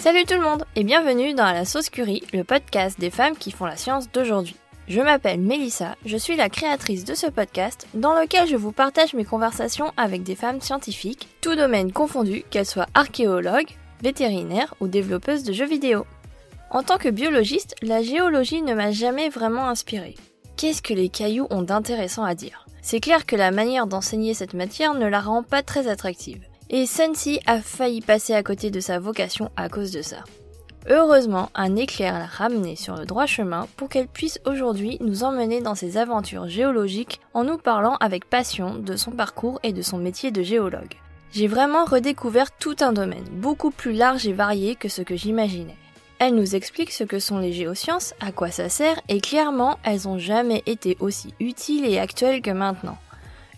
Salut tout le monde et bienvenue dans La Sauce Curie, le podcast des femmes qui font la science d'aujourd'hui. Je m'appelle Mélissa, je suis la créatrice de ce podcast dans lequel je vous partage mes conversations avec des femmes scientifiques, tout domaine confondu, qu'elles soient archéologues, vétérinaires ou développeuses de jeux vidéo. En tant que biologiste, la géologie ne m'a jamais vraiment inspirée. Qu'est-ce que les cailloux ont d'intéressant à dire? C'est clair que la manière d'enseigner cette matière ne la rend pas très attractive. Et Sensi a failli passer à côté de sa vocation à cause de ça. Heureusement, un éclair l'a ramenée sur le droit chemin pour qu'elle puisse aujourd'hui nous emmener dans ses aventures géologiques en nous parlant avec passion de son parcours et de son métier de géologue. J'ai vraiment redécouvert tout un domaine, beaucoup plus large et varié que ce que j'imaginais. Elle nous explique ce que sont les géosciences, à quoi ça sert, et clairement, elles ont jamais été aussi utiles et actuelles que maintenant.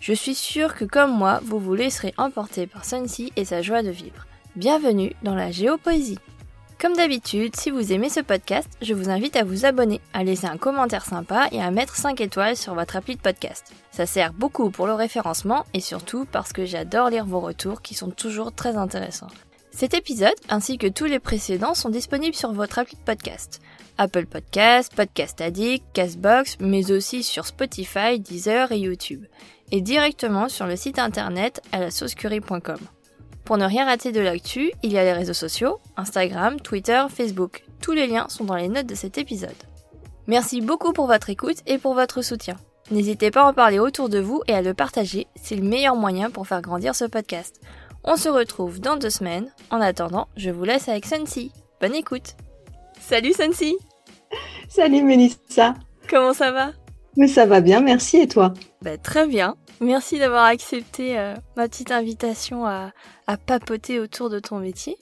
Je suis sûre que comme moi, vous vous laisserez emporter par Sunsi et sa joie de vivre. Bienvenue dans la géopoésie. Comme d'habitude, si vous aimez ce podcast, je vous invite à vous abonner, à laisser un commentaire sympa et à mettre 5 étoiles sur votre appli de podcast. Ça sert beaucoup pour le référencement et surtout parce que j'adore lire vos retours qui sont toujours très intéressants. Cet épisode, ainsi que tous les précédents, sont disponibles sur votre appli de podcast. Apple Podcast, Podcast Addict, Castbox, mais aussi sur Spotify, Deezer et YouTube et directement sur le site internet à la saucecurie.com. Pour ne rien rater de l'actu, il y a les réseaux sociaux, Instagram, Twitter, Facebook. Tous les liens sont dans les notes de cet épisode. Merci beaucoup pour votre écoute et pour votre soutien. N'hésitez pas à en parler autour de vous et à le partager, c'est le meilleur moyen pour faire grandir ce podcast. On se retrouve dans deux semaines. En attendant, je vous laisse avec Sensi. Bonne écoute. Salut Sensi Salut Mélissa Comment ça va? Mais ça va bien, merci et toi? Bah, Très bien. Merci d'avoir accepté euh, ma petite invitation à, papoter autour de ton métier.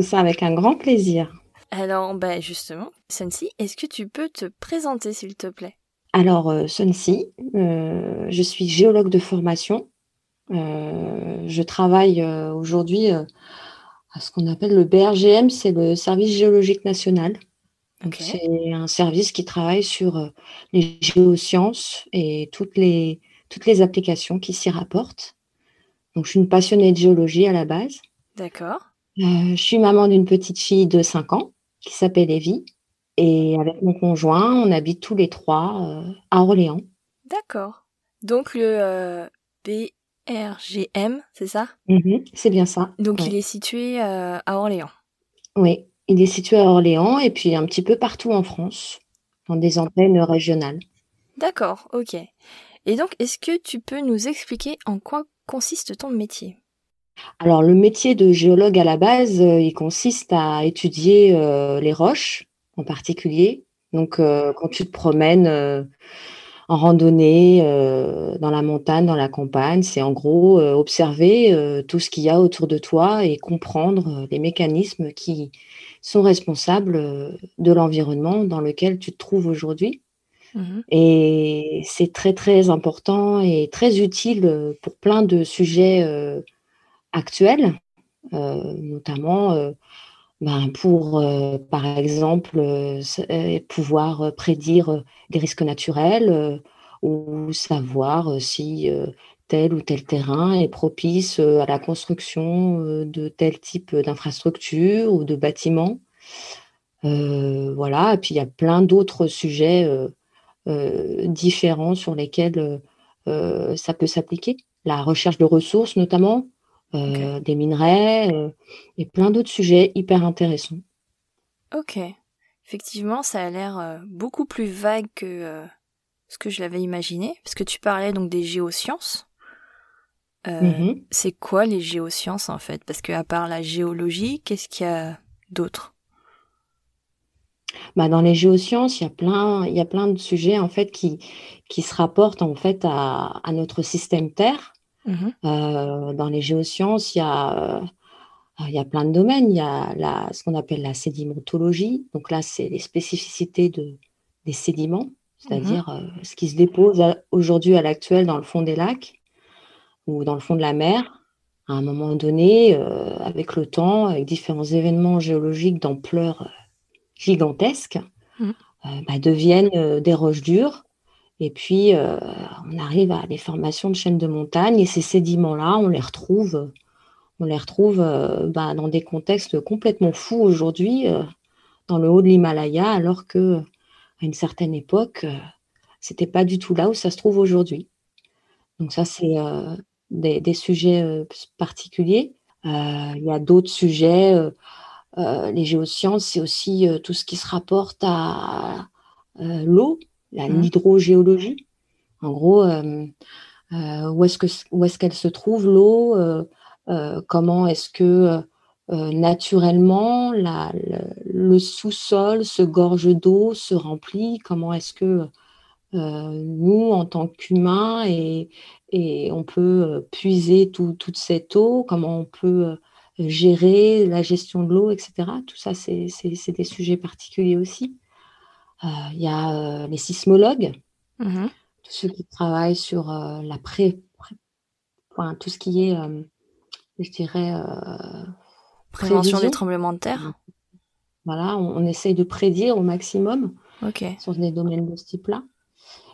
C'est avec un grand plaisir. Alors, bah justement, Sunsi, est-ce que tu peux te présenter, s'il te plaît? Alors, euh, Sunsi, euh, je suis géologue de formation. je travaille aujourd'hui à ce qu'on appelle le BRGM, c'est le Service géologique national. C'est un service qui travaille sur les géosciences et toutes les, toutes les applications qui s'y rapportent. Donc, je suis une passionnée de géologie à la base. D'accord. Euh, je suis maman d'une petite fille de 5 ans qui s'appelle Evie. Et avec mon conjoint, on habite tous les trois euh, à Orléans. D'accord. Donc, le euh, BRGM, c'est ça? Mhm, C'est bien ça. Donc, il est situé à Orléans. Oui, il est situé à Orléans et puis un petit peu partout en France, dans des antennes régionales. D'accord, ok. Et donc, est-ce que tu peux nous expliquer en quoi consiste ton métier? Alors, le métier de géologue à la base, euh, il consiste à étudier euh, les roches en particulier. Donc, euh, quand tu te promènes en randonnée dans la montagne, dans la campagne, c'est en gros observer tout ce qu'il y a autour de toi et comprendre les mécanismes qui sont responsables de l'environnement dans lequel tu te trouves aujourd'hui. Mmh et c'est très, très important et très utile euh, pour plein de sujets euh, actuels, euh, notamment ben, pour, par exemple, pouvoir prédire des risques naturels ou savoir si tel ou tel terrain est propice à la construction de tel type d'infrastructure ou de bâtiment. voilà, et puis il y a plein d'autres sujets différents sur lesquels euh, euh, ça peut s'appliquer. La recherche de ressources notamment, des minerais et plein d'autres sujets hyper intéressants. Ok. Effectivement, ça a l'air beaucoup plus vague que ce que je l'avais imaginé, parce que tu parlais donc des géosciences. Mmh c'est quoi les géosciences en fait? Parce qu'à part la géologie, qu'est-ce qu'il y a d'autre? Bah, dans les géosciences, il y a plein, il y a plein de sujets en fait qui, qui se rapportent en fait à, à notre système Terre. Mmh euh, dans les géosciences, il y a, euh, il y a plein de domaines. Il y a la, ce qu'on appelle la sédimentologie. Donc là, c'est les spécificités de, des sédiments, c'est-à-dire mmh euh, ce qui se dépose aujourd'hui à l'actuel dans le fond des lacs ou dans le fond de la mer. À un moment donné, avec le temps, avec différents événements géologiques d'ampleur gigantesques mmh. euh, bah, deviennent euh, des roches dures. Et puis, euh, on arrive à des formations de chaînes de montagne et ces sédiments-là, on les retrouve on les retrouve bah, dans des contextes complètement fous aujourd'hui, dans le haut de l'Himalaya, alors que à une certaine époque, c'était pas du tout là où ça se trouve aujourd'hui. Donc ça, c'est des, sujets particuliers. il y a d'autres sujets. Les géosciences, c'est aussi tout ce qui se rapporte à l'eau, la mmh. l'hydrogéologie. En gros, où est-ce que où est-ce qu'elle se trouve l'eau Comment est-ce que naturellement la, le, sous-sol se gorge d'eau, se remplit? Comment est-ce que nous, en tant qu'humains, et, et, on peut puiser toute cette eau? Comment on peut gérer la gestion de l'eau, etc. Tout ça, c'est des sujets particuliers aussi. Il y a les sismologues. Mmh tous ceux qui travaillent sur euh, la pré, enfin, tout ce qui est, euh, je dirais, euh, prévention des tremblements de terre. Voilà, on, essaye de prédire au maximum sur des domaines de ce type-là.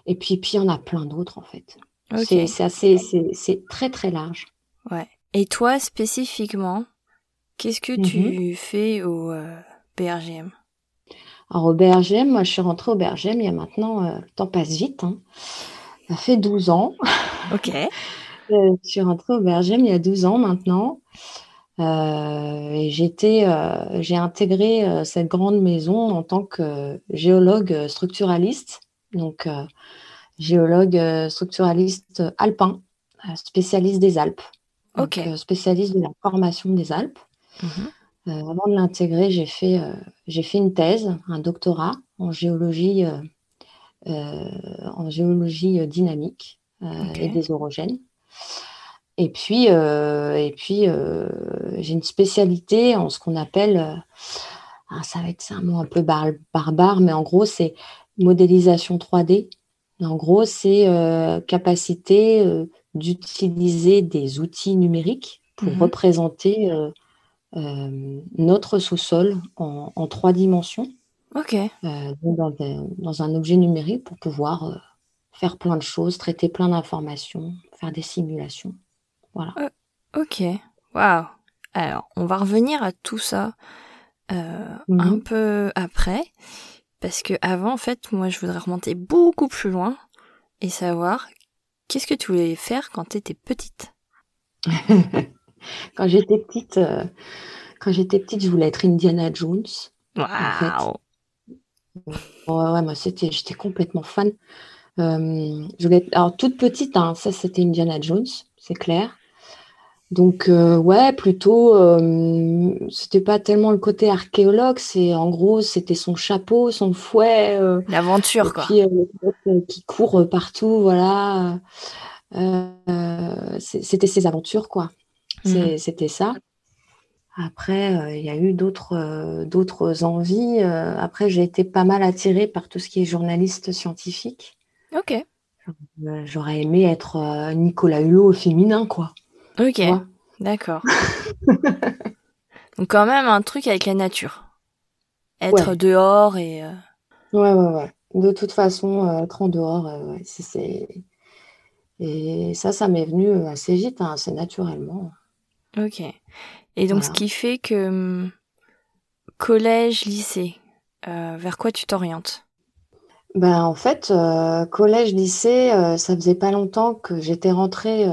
Et puis, puis, il y en a plein d'autres en fait. C'est assez, c'est très très large. Ouais. Et toi spécifiquement, qu'est-ce que tu mm-hmm. fais au PRGM alors au BRGM, moi je suis rentrée au BRGM il y a maintenant, euh, le temps passe vite, hein. ça fait 12 ans. Ok. Euh, je suis rentrée au BRGM il y a 12 ans maintenant. Euh, et j'étais, j'ai intégré cette grande maison en tant que géologue structuraliste, donc géologue structuraliste alpin, spécialiste des Alpes, spécialiste de la formation des Alpes. Euh, avant de l'intégrer, j'ai fait, euh, fait une thèse, un doctorat en géologie, euh, en géologie dynamique et des orogènes. Et puis, et puis j'ai une spécialité en ce qu'on appelle, ah, ça va être un mot un peu barbare, mais en gros, c'est modélisation 3D. En gros, c'est capacité d'utiliser des outils numériques pour mhm. représenter euh, notre sous-sol en, trois dimensions. Ok. Euh, dans, un objet numérique pour pouvoir euh, faire plein de choses, traiter plein d'informations, faire des simulations. Voilà. ok. Waouh. Alors, on va revenir à tout ça un mhm. peu après. Parce que avant, en fait, moi, je voudrais remonter beaucoup plus loin et savoir qu'est-ce que tu voulais faire quand tu étais petite? Quand j'étais petite, euh, quand j'étais petite, je voulais être Indiana Jones. Waouh. Ouais, moi c'était, j'étais complètement fan. Euh, je voulais, alors toute petite, hein, ça c'était Indiana Jones, c'est clair. Donc euh, ouais, plutôt, c'était pas tellement le côté archéologue, c'est en gros c'était son chapeau, son fouet, l'aventure quoi, qui court partout, voilà. c'était ses aventures quoi. Mmh. C'était ça. Après, euh, il y a eu d'autres euh, envies. Euh, après, j'ai été pas mal attirée par tout ce qui est journaliste scientifique. Ok. J'aurais aimé être Nicolas Hulot au féminin, quoi. Ok. D'accord. Donc quand même un truc avec la nature. Être dehors et. Ouais, ouais, ouais. De toute façon, être en dehors, c'est. Et ça, ça m'est venu assez vite, hein, assez naturellement. Ok. Et donc, ce qui fait que hum, collège, lycée, euh, vers quoi tu t'orientes? Ben, En fait, euh, collège, lycée, euh, ça faisait pas longtemps que j'étais rentrée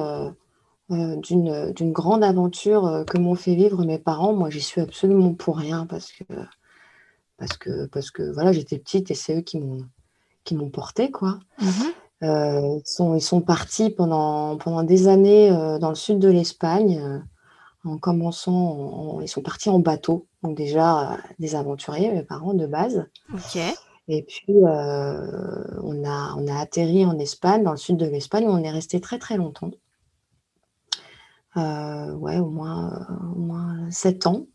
d'une, d'une grande aventure que m'ont fait vivre mes parents. Moi, j'y suis absolument pour rien parce que, parce que, parce que voilà, j'étais petite et c'est eux qui m'ont, qui m'ont portée, quoi. Mmh ils, sont, ils sont partis pendant, pendant des années dans le sud de l'Espagne en commençant, ils sont partis en bateau, donc déjà euh, des aventuriers, mes parents de base. Ok. Et puis euh, on, a, on a atterri en Espagne, dans le sud de l'Espagne, où on est resté très très longtemps. Euh, ouais, au moins, au moins 7 ans.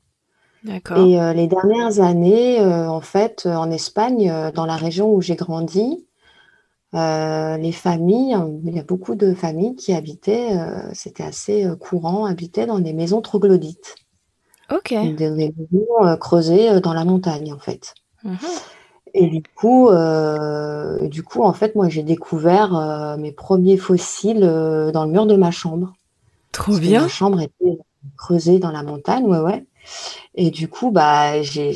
D'accord. Et les dernières années, en fait, en Espagne, dans la région où j'ai grandi, euh, les familles, il y a beaucoup de familles qui habitaient, euh, c'était assez euh, courant, habitaient dans des maisons troglodytes. Ok. Des, maisons creusées dans la montagne, en fait. Mhm. Et du coup, du coup, en fait, moi, j'ai découvert mes premiers fossiles dans le mur de ma chambre. Trop bien. Ma chambre était, creuser dans la montagne, ouais, ouais. Et du coup, bah, j'ai,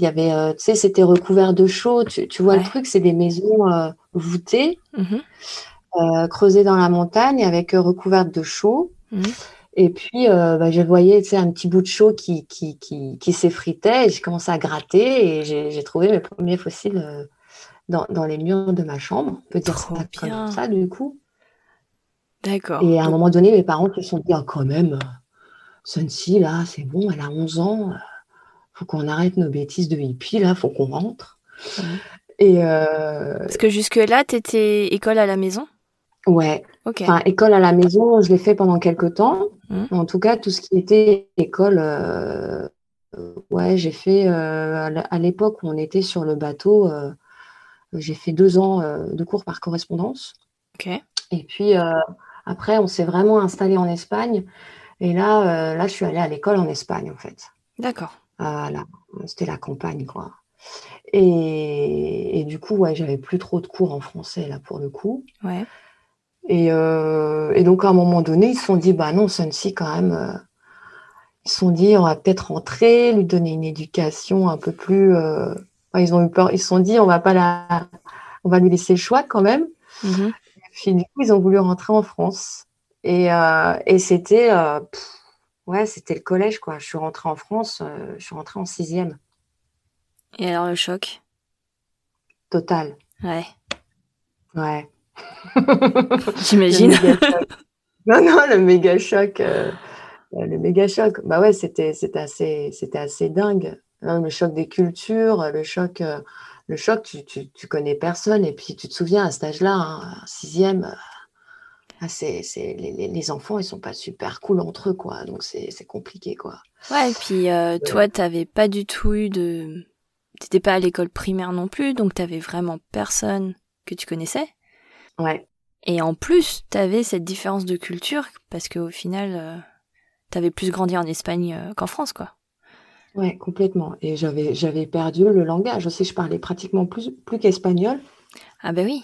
il y avait, euh, tu sais, c'était recouvert de chaux. Tu, tu vois le truc, c'est des maisons euh, voûtées, Mhm. euh, creusées dans la montagne, avec recouvertes de chaux. Mhm. Et puis, bah, je voyais, tu sais, un petit bout de chaux qui, qui, qui, qui s'effritait. J'ai commencé à gratter et j'ai, trouvé mes premiers fossiles dans, dans les murs de ma chambre. On peut dire Trop ça comme ça, du coup. D'accord. Et à un moment donné, mes parents se sont dit, ah, quand même, Sunsi, là, c'est bon, elle a 11 ans, faut qu'on arrête nos bêtises de hippie, là, faut qu'on rentre. Et euh, Parce que jusque-là, t'étais école à la maison? Ouais, Ok. enfin, école à la maison, je l'ai fait pendant quelques temps. Mhm. En tout cas, tout ce qui était école, euh, ouais, j'ai fait, euh, à l'époque où on était sur le bateau, j'ai fait deux ans de cours par correspondance. Ok. Et puis après, on s'est vraiment installé en Espagne. Et là, là, je suis allée à l'école en Espagne, en fait. D'accord. Voilà, c'était la campagne, quoi. Et, et du coup, ouais, j'avais plus trop de cours en français, là, pour le coup. Ouais. Et, euh, et donc, à un moment donné, ils se sont dit, bah non, Sunsi, quand même, euh, ils se sont dit, on va peut-être rentrer, lui donner une éducation un peu plus. euh, enfin, ils ont eu peur, ils se sont dit, on va pas la. On va lui laisser le choix quand même. Mhm. Puis du coup, ils ont voulu rentrer en France. Et, et c'était ouais, c'était le collège, quoi. Je suis rentrée en France, euh, je suis rentrée en sixième, Et alors le choc? Total. Ouais. Ouais. J'imagine. Non, non, le méga choc. euh, euh, le méga choc. Bah ouais, c'était, c'était assez, c'était assez dingue. Hein, le choc des cultures, le choc, euh, le choc, tu, tu, tu connais personne. Et puis tu te souviens à cet âge-là, hein, sixième, ah, c'est, les, enfants, ils sont pas super cool entre eux, quoi. Donc c'est, compliqué, quoi. Ouais, et puis euh, toi, t'avais pas du tout eu de... T'étais pas à l'école primaire non plus, donc t'avais vraiment personne que tu connaissais. Ouais. Et en plus, t'avais cette différence de culture, parce qu'au final, euh, t'avais plus grandi en Espagne euh, qu'en France, quoi. Ouais, complètement. Et j'avais, j'avais perdu le langage aussi. Je parlais pratiquement plus, plus qu'espagnol. Ah bah oui.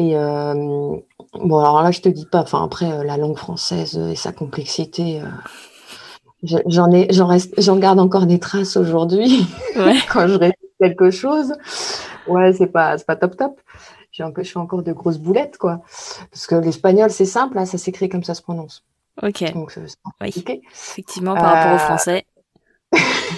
Et euh, bon, alors là, je te dis pas. Enfin, après, euh, la langue française et sa complexité, euh, je- j'en ai, j'en reste, j'en garde encore des traces aujourd'hui Ouais. quand je récite quelque chose. Ouais, c'est pas, c'est pas top top. J'ai je fais encore de grosses boulettes, quoi. Parce que l'espagnol, c'est simple, là, ça s'écrit comme ça se prononce. Ok. Donc, Oui. Effectivement, par rapport au Euh, français.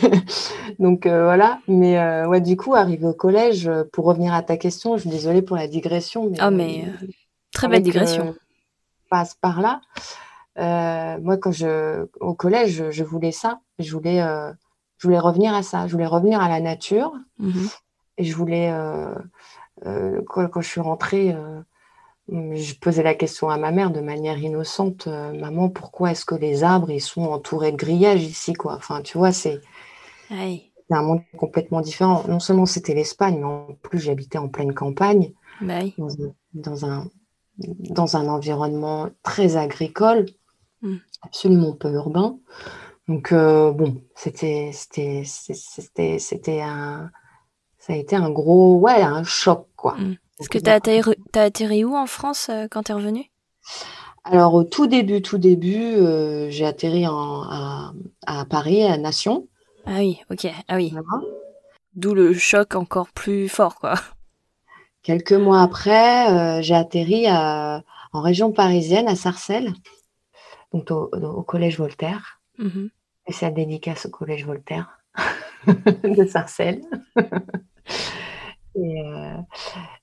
Donc euh, voilà, mais euh, ouais, du coup, arrivé au collège, euh, pour revenir à ta question, je suis désolée pour la digression, mais, Ah, mais, euh, Très belle digression. passe par là. Moi, quand je au collège, je, voulais ça. Je voulais, je voulais revenir à ça. Je voulais revenir à la nature. Mhm. Et je voulais, quand, quand je suis rentrée, je posais la question à ma mère de manière innocente, maman, pourquoi est-ce que les arbres ils sont entourés de grillages ici, quoi? Enfin, tu vois, c'est Ouais. c'est un monde complètement différent. Non seulement c'était l'Espagne, mais en plus j'habitais en pleine campagne, Bah dans un, dans un, dans un environnement très agricole, Mm. absolument peu urbain. Donc euh, bon, c'était c'était c'était c'était un ça a été un gros ouais un choc quoi. Mm. Est-ce que t'as atterri, t'as atterri où en France euh, quand t'es revenu? Alors au tout début tout début euh, j'ai atterri en, à, à Paris à Nation. Ah oui, ok. Ah oui. Voilà. D'où le choc encore plus fort, quoi. Quelques mois après, euh, j'ai atterri à- en région parisienne, à Sarcelles, donc au, au collège Voltaire. Mhm. Et c'est la dédicace au collège Voltaire de Sarcelles. et, euh,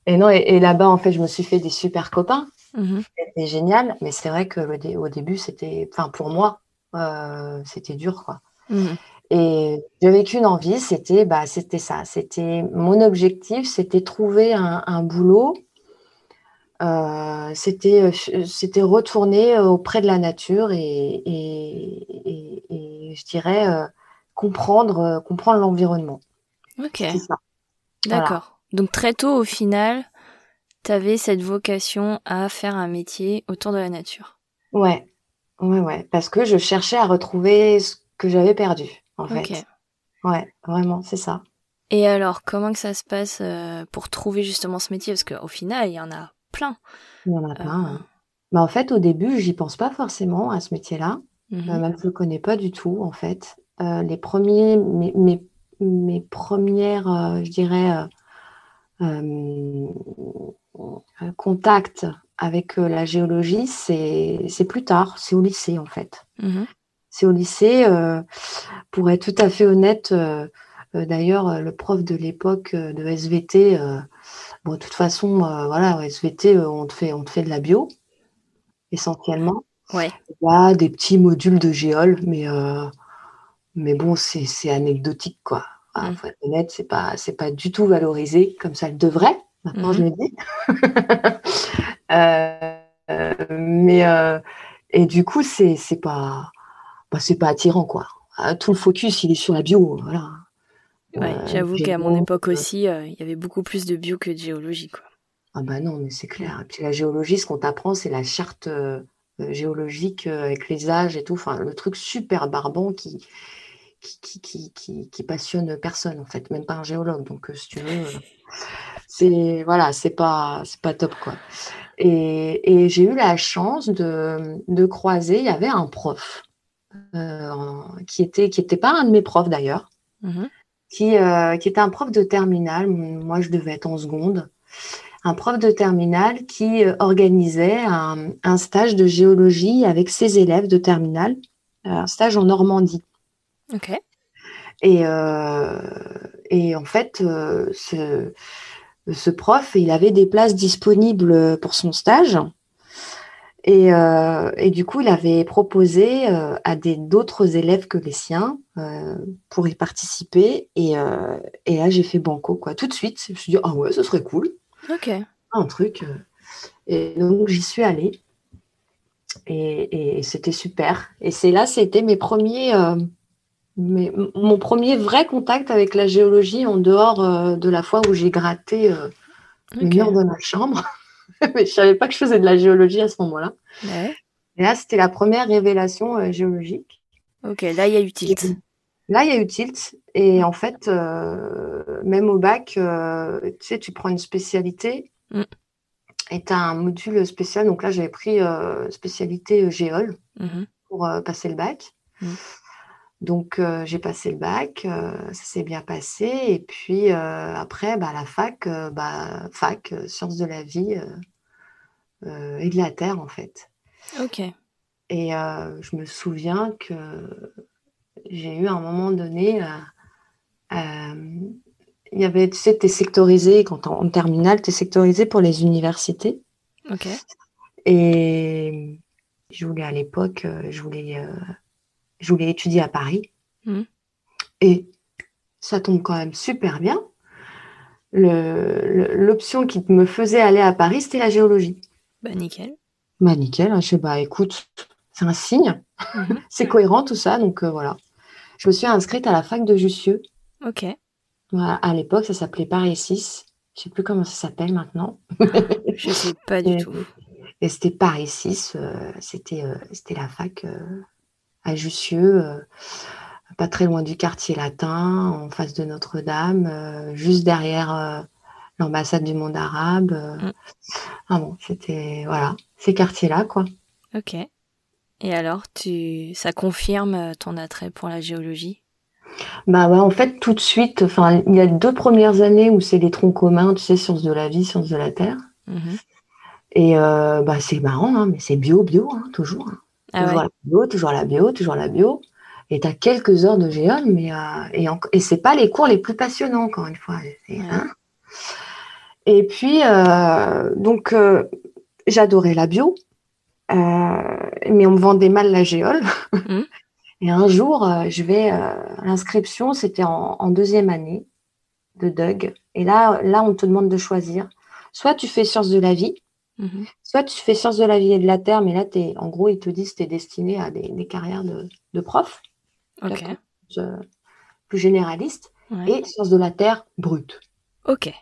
et non, et, et là-bas, en fait, je me suis fait des super copains. Mhm. C'était génial, mais c'est vrai que le dé- au début, c'était, enfin, pour moi, euh, c'était dur, quoi. Mhm. Et j'avais qu'une envie, c'était bah, c'était ça. C'était mon objectif, c'était trouver un, un boulot. Euh, c'était euh, c'était retourner euh, auprès de la nature et, et, et- et je dirais euh, comprendre euh, comprendre l'environnement. Ok. Voilà. d'accord. Donc très tôt, au final, t'avais cette vocation à faire un métier autour de la nature. Ouais, ouais, ouais. Parce que je cherchais à retrouver ce que j'avais perdu, en fait. Ouais, vraiment, c'est ça. Et alors, comment que ça se passe euh, pour trouver justement ce métier? Parce qu'au final, il y en a plein. Il y en a Euh, plein. hein. Mais en fait, au début, j'y pense pas forcément à ce métier-là. Mhm. même je le connais pas du tout en fait. les premiers, mes, mes, mes premières, je dirais, contacts avec la géologie, c'est plus tard, c'est au lycée en fait. Mhm. C'est au lycée, pour être tout à fait honnête, d'ailleurs, le prof de l'époque de SVT, bon, de toute façon, voilà, SVT, on te, fait, on te fait de la bio, essentiellement. Ouais. Il y a des petits modules de géol, mais, mais bon, c'est anecdotique, quoi. Mm. faut être honnête, c'est pas, pas du tout valorisé comme ça le devrait. Maintenant, je mm-hmm. le dis. Euh, mais euh, et du coup, c'est pas, bah, c'est pas attirant, quoi. Ah, tout le focus, il est sur la bio, voilà. Ouais, euh, j'avoue qu'à mon époque aussi, il y avait beaucoup plus de bio que de géologie, quoi. Ah bah non, mais c'est clair. Et puis la géologie, ce qu'on t'apprend, c'est la charte géologique avec les âges et tout. Enfin, le truc super barbant qui, qui, qui, qui, qui, passionne personne, en fait, même pas un géologue. Donc, euh, si tu veux, euh, c'est voilà, c'est pas, c'est pas top, quoi. Et, et j'ai eu la chance de, de, croiser, il y avait un prof euh, qui était, qui était pas un de mes profs d'ailleurs, mmh qui, qui était un prof de terminale. Moi, je devais être en seconde. Un prof de terminale qui organisait un, un stage de géologie avec ses élèves de terminale, un stage en Normandie. Ok. Et, euh, et en fait, euh, ce, ce, prof, il avait des places disponibles pour son stage. Et, euh, et du coup, il avait proposé à des d'autres élèves que les siens pour y participer. Et, et là, j'ai fait banco, quoi. Tout de suite, je me suis dit, ah ouais, ce serait cool. Ok. Un truc. Et donc, j'y suis allée. Et, et c'était super. Et c'est là, c'était mes premiers mais mon premier vrai contact avec la géologie, en dehors euh, de la fois où j'ai gratté euh, le mur de ma chambre, mais je savais pas que je faisais de la géologie à ce moment-là. Et là, c'était la première révélation euh, géologique. Ok, là, il y a eu tilt. là, il y a eu tilt. Et en fait, même au bac, tu sais, tu prends une spécialité mm. et tu as un module spécial. Donc là, j'avais pris spécialité géol mm-hmm. pour passer le bac. Mm. Donc, euh, j'ai passé le bac, euh, ça s'est bien passé. Et puis, euh, après, bah, la fac, bah, fac, sciences de la vie et de la terre, en fait. Ok. Et je me souviens que j'ai eu à un moment donné, il y avait, tu sais, tu es sectorisé, quand en, en terminale, tu es sectorisé pour les universités. Ok. Et je voulais à l'époque, je voulais je voulais étudier à Paris. Mmh. Et ça tombe quand même super bien. L'option qui me faisait aller à Paris, c'était la géologie. Bah nickel. Bah nickel. Je sais, bah écoute, c'est un signe. Mmh. c'est cohérent tout ça. Donc euh, voilà. Je me suis inscrite à la fac de Jussieu. Ok. à l'époque, ça s'appelait Paris 6. Je sais plus comment ça s'appelle maintenant. je sais pas du tout. Et c'était Paris 6. Euh, c'était euh, c'était la fac à Jussieu, euh, pas très loin du quartier latin, en face de Notre-Dame, euh, juste derrière euh, l'ambassade du monde arabe. Mm. Ah bon, c'était voilà, ces quartiers-là, quoi. Ok. Et alors, tu, ça confirme ton attrait pour la géologie? Bah ouais, en fait, tout de suite, enfin, il y a deux premières années où c'est les troncs communs, tu sais, sciences de la vie, sciences de la terre. Mm-hmm. Et bah, c'est marrant, hein, mais c'est bio, bio, hein, toujours. Hein. Ah toujours la bio, toujours la bio, toujours la bio. Et tu as quelques heures de géode, mais euh, et, et c'est pas les cours les plus passionnants, encore une fois. Hein. et puis, euh, donc, euh, j'adorais la bio, mais on me vendait mal la géole. Mmh. Et un jour, je vais à l'inscription, c'était en, en, deuxième année de DUG. Et là, là, on te demande de choisir. Soit tu fais sciences de la vie, Mhm. Soit tu fais sciences de la vie et de la terre, mais là, es, en gros, ils te disent que tu es destiné à des, carrières de, de prof, euh, plus, généraliste, et sciences de la terre brute. Ok.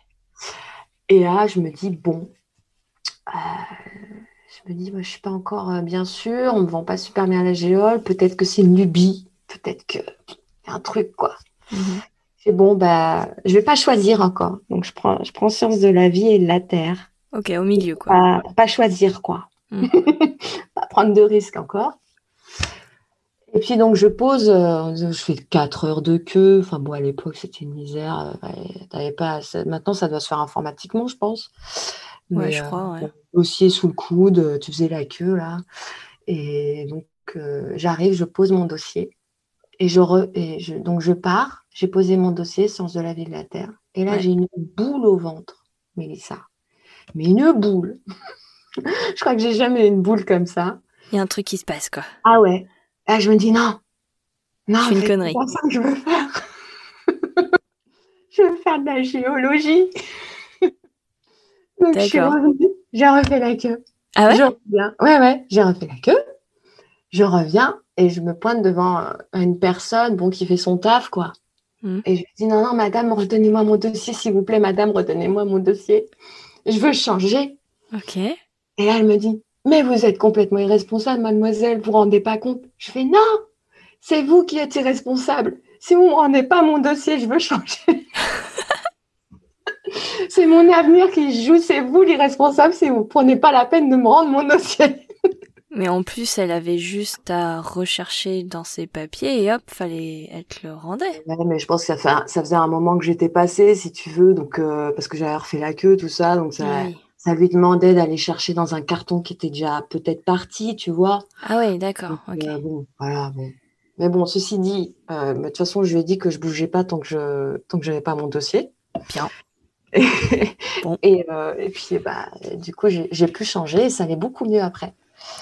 Et là, je me dis, bon, euh, je me dis, moi, je suis pas encore euh, bien sûr, on me vend pas super bien la géole, peut-être que c'est une lubie, peut-être que y a un truc, quoi. C'est mhm. bon, bah, je vais pas choisir encore. Donc, je prends, je prends sciences de la vie et de la terre. Ok, au milieu, quoi. Pas, pas choisir, quoi. Mm. pas prendre de risques encore. Et puis donc je pose, euh, je fais 4 heures de queue. Enfin bon, à l'époque c'était une misère. Euh, pas, maintenant ça doit se faire informatiquement, je pense. ouais, je crois. Ouais. dossier sous le coude, tu faisais la queue là. Et donc j'arrive, je pose mon dossier. Et, je, et je donc je pars, j'ai posé mon dossier, Sciences de la vie de la Terre. Et là j'ai une boule au ventre, Mélissa. Mais une boule. je crois que j'ai jamais eu une boule comme ça. Il y a un truc qui se passe, quoi. Ah ouais. Là, je me dis non. Non, c'est une connerie. C'est ça que je veux faire. je veux faire de la géologie. Donc, j'ai refait la queue. Ah ouais? Je reviens. Ouais, ouais, j'ai refait la queue. Je reviens et je me pointe devant une personne bon, qui fait son taf, quoi. Hmm. Et je lui dis non, non, madame, retenez-moi mon dossier, s'il vous plaît, madame, retenez-moi mon dossier. Je veux changer. Ok. Et là, elle me dit, mais vous êtes complètement irresponsable, mademoiselle, vous vous rendez pas compte. Je fais, non, c'est vous qui êtes irresponsable. Si vous ne me rendez pas mon dossier, je veux changer. c'est mon avenir qui joue, c'est vous l'irresponsable si vous ne prenez pas la peine de me rendre mon dossier. Mais en plus, elle avait juste à rechercher dans ses papiers et hop, fallait être le rendait. mais je pense que ça, ça faisait un moment que j'étais passée, si tu veux, donc euh, parce que j'avais refait la queue, tout ça, donc ça, ça lui demandait d'aller chercher dans un carton qui était déjà peut-être parti, tu vois. Ah oui, d'accord. Euh, bon, voilà, bon. Mais bon, ceci dit, euh, de toute façon, je lui ai dit que je bougeais pas tant que je tant que j'avais pas mon dossier. Bien. Et, bon. et, et, puis, bah, du coup, j'ai pu changer et ça allait beaucoup mieux après.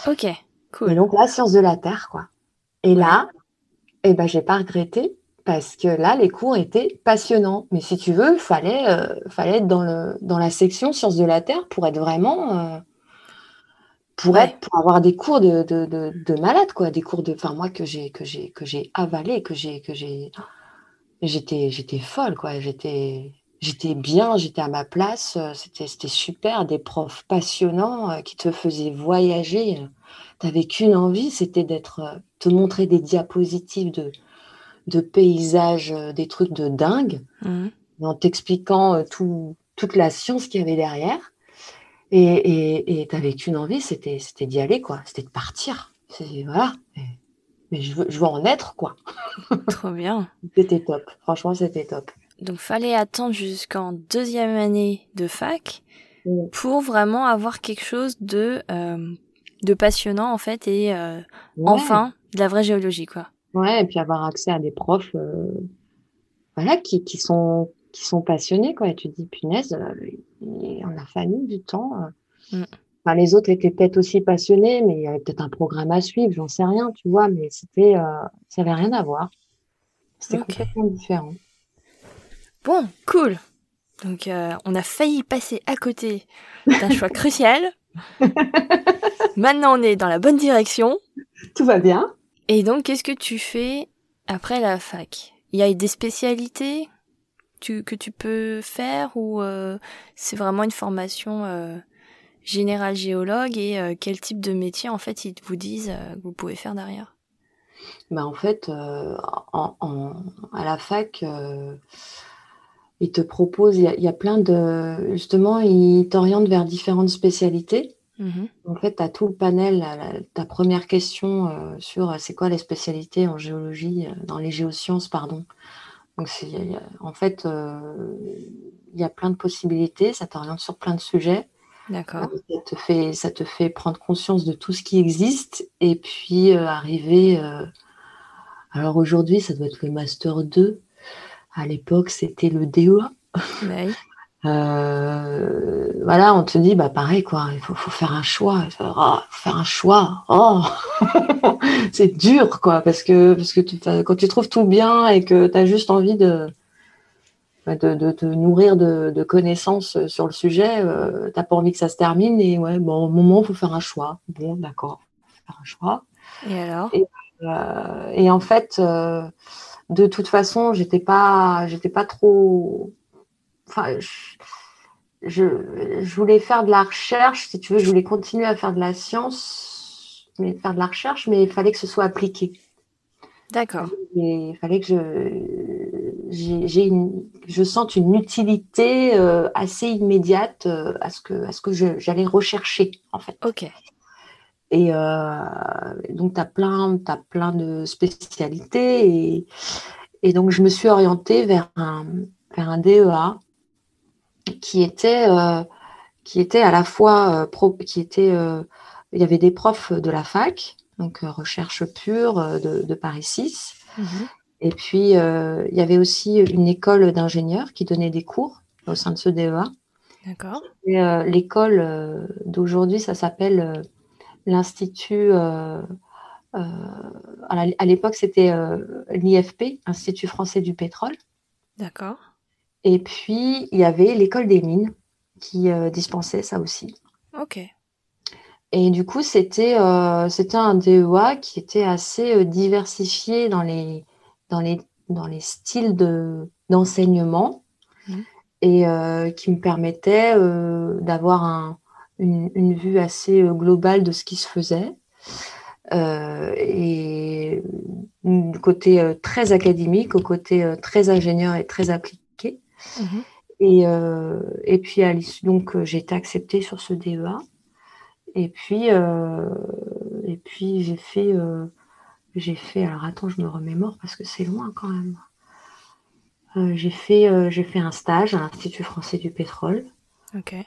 Ok, cool. Et donc, la science de la Terre, quoi. Et là, eh ben, j'ai pas regretté parce que là, les cours étaient passionnants. Mais si tu veux, il fallait, euh, fallait être dans, le, dans la section sciences de la Terre pour être vraiment. Euh, pour, être, pour avoir des cours de, de, de, malade, quoi. Des cours de. Enfin, moi, que j'ai, que j'ai, que j'ai avalé, que j'ai. Que j'ai j'étais folle, quoi. J'étais. J'étais bien, j'étais à ma place, c'était, c'était super, des profs passionnants euh, qui te faisaient voyager. Tu n'avais qu'une envie, c'était d'être, te montrer des diapositives de, de paysages, euh, des trucs de dingue, mmh. en t'expliquant euh, tout, toute la science qu'il y avait derrière. Et tu n'avais qu'une envie, c'était d'y aller, quoi. C'était de partir. Voilà. mais je veux, je veux en être, quoi. Trop bien. c'était top. Franchement, c'était top. Donc, fallait attendre jusqu'en deuxième année de fac mmh. pour vraiment avoir quelque chose de, euh, de passionnant, en fait, et enfin, de la vraie géologie, quoi. Ouais, et puis avoir accès à des profs euh, voilà, qui, qui, sont, qui sont passionnés. Quoi. Et tu te dis, punaise, euh, on a fallu du temps. Euh. Mm. les autres étaient peut-être aussi passionnés, mais il y avait peut-être un programme à suivre, j'en sais rien, tu vois, mais c'était, ça n'avait rien à voir. C'était complètement différent. Bon, cool. Donc, on a failli passer à côté d'un choix crucial. Maintenant, on est dans la bonne direction. Tout va bien. Et donc, qu'est-ce que tu fais après la fac? Il y a des spécialités que tu peux faire ou euh, c'est vraiment une formation euh, générale géologue et euh, quel type de métier en fait ils vous disent que vous pouvez faire derrière? Bah en fait, en, à la fac, ils te proposent, il y, y, a plein de... Justement, ils t'orientent vers différentes spécialités. Mmh en fait, tu as tout le panel, ta première question euh, sur euh, c'est quoi les spécialités en géologie, euh, dans les géosciences, pardon. Donc, en fait, il y a plein de possibilités, ça t'oriente sur plein de sujets. D'accord. Ça te, fait, ça te fait prendre conscience de tout ce qui existe et puis arriver. alors aujourd'hui, ça doit être le Master 2. À l'époque, c'était le DEA. Oui. Euh, voilà, on te dit, bah pareil, quoi, il faut, faire un choix. Il faut, oh, faire un choix. Oh c'est dur, quoi, parce que, parce que tu, quand tu trouves tout bien et que tu as juste envie de, bah, de, te nourrir de, connaissances sur le sujet, euh, tu n'as pas envie que ça se termine. Et ouais, bon, au moment, il faut faire un choix. Bon, d'accord, faire un choix. Et alors? Euh, et, en fait, de toute façon, j'étais pas, j'étais pas trop enfin, je, voulais faire de la recherche, si tu veux, je voulais continuer à faire de la science, mais faire de la recherche, mais il fallait que ce soit appliqué. D'accord. Il fallait que je, j'ai, je sente une utilité euh, assez immédiate euh, à ce que, à ce que j'allais rechercher, en fait. Ok. Et donc, tu as plein, as plein de spécialités. Et, et, donc, je me suis orientée vers un, vers un DEA qui était, qui était à la fois pro, qui était, il y avait des profs de la fac, donc recherche pure de, Paris 6. Mhm. Et puis, il y avait aussi une école d'ingénieurs qui donnait des cours au sein de ce DEA. D'accord. L'école d'aujourd'hui, ça s'appelle l'Institut. à l'époque, c'était l'IFP, Institut français du pétrole. D'accord. Et puis, il y avait l'école des mines qui dispensait ça aussi. Ok. Et du coup, c'était euh, un DEA qui était assez diversifié dans les, dans les, dans les styles d'enseignement mmh. et qui me permettait d'avoir un, une, vue assez euh, globale de ce qui se faisait. Euh, et du côté euh, très académique au côté très ingénieur et très appliqué. Mhm. Et, et, puis à donc j'ai été acceptée sur ce DEA. Et puis, et puis j'ai fait, j'ai fait. Alors attends, je me remémore parce que c'est loin quand même. j'ai fait, j'ai fait un stage à l'Institut français du pétrole.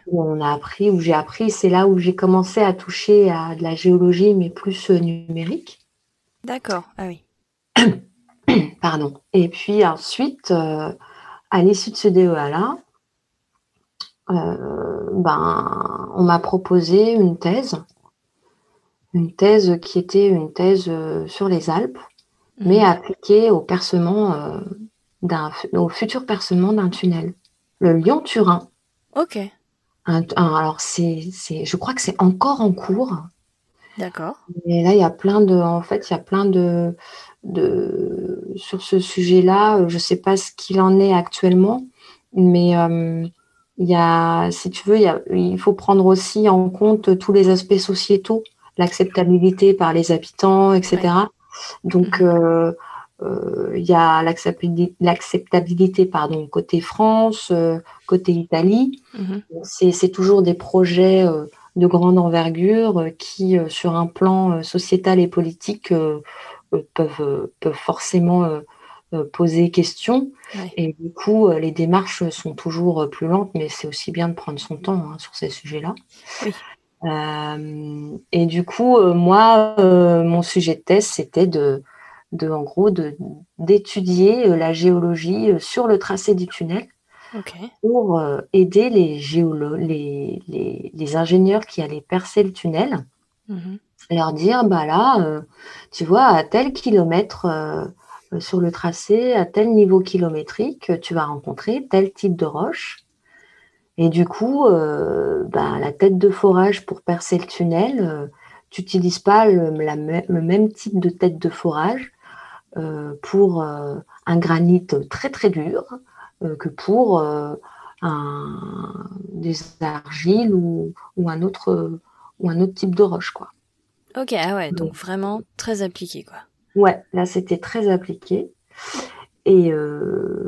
Où on a appris, où j'ai appris, c'est là où j'ai commencé à toucher à de la géologie, mais plus euh, numérique. D'accord, ah oui. Pardon. Et puis ensuite, euh, à l'issue de ce DEA-là, euh, ben, on m'a proposé une thèse, une thèse qui était une thèse sur les Alpes, mais mhm. appliquée au percement d'un, au futur percement d'un tunnel, le Lyon-Turin. Ok. Alors, c'est, je crois que c'est encore en cours. D'accord. Et là, il y a plein de, en fait, il y a plein de, de sur ce sujet-là. Je ne sais pas ce qu'il en est actuellement, mais euh, il y a, si tu veux, il, il, faut prendre aussi en compte tous les aspects sociétaux, l'acceptabilité par les habitants, etc. Donc, mhm. euh, euh, il y a l'acceptabilité pardon côté France, euh, côté Italie. Mhm. C'est toujours des projets euh, de grande envergure qui, sur un plan sociétal et politique, peuvent, peuvent forcément poser question. Et du coup, les démarches sont toujours plus lentes, mais c'est aussi bien de prendre son temps hein, sur ces sujets-là. et du coup, moi, mon sujet de thèse, c'était de de en gros d'étudier euh, la géologie euh, sur le tracé du tunnel pour euh, aider les, les, les, ingénieurs qui allaient percer le tunnel, mhm. leur dire bah là, tu vois, à tel kilomètre sur le tracé, à tel niveau kilométrique, tu vas rencontrer tel type de roche. Et du coup, bah, la tête de forage pour percer le tunnel, tu n'utilises pas le, le, même type de tête de forage pour euh, un granit très très dur euh, que pour un, des argiles ou, ou, un autre, ou un autre type de roche. Quoi. Ok, ah ouais, donc vraiment très appliqué. Quoi. Ouais, là c'était très appliqué. Et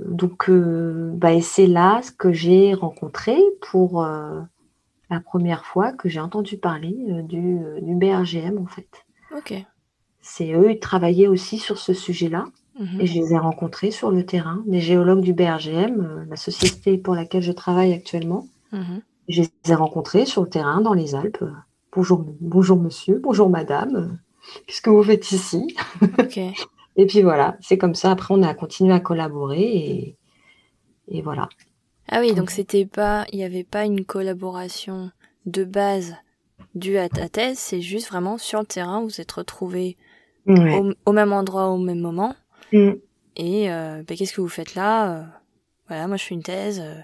donc, bah, c'est là ce que j'ai rencontré pour la première fois que j'ai entendu parler du, du BRGM en fait. Ok c'est eux, ils travaillaient aussi sur ce sujet-là. Mhm. Et je les ai rencontrés sur le terrain, des géologues du BRGM, euh, la société pour laquelle je travaille actuellement. Mhm. Je les ai rencontrés sur le terrain, dans les Alpes. Bonjour, bonjour monsieur, bonjour madame. Qu'est-ce que vous faites ici? Et puis voilà, c'est comme ça. Après, on a continué à collaborer et, et voilà. Ah oui, donc c'était pas, il n'y avait pas une collaboration de base due à ta thèse, c'est juste vraiment sur le terrain, vous êtes retrouvés au, même endroit au même moment. Mm. Et euh, bah, qu'est-ce que vous faites là euh, Voilà, moi je fais une thèse. Euh,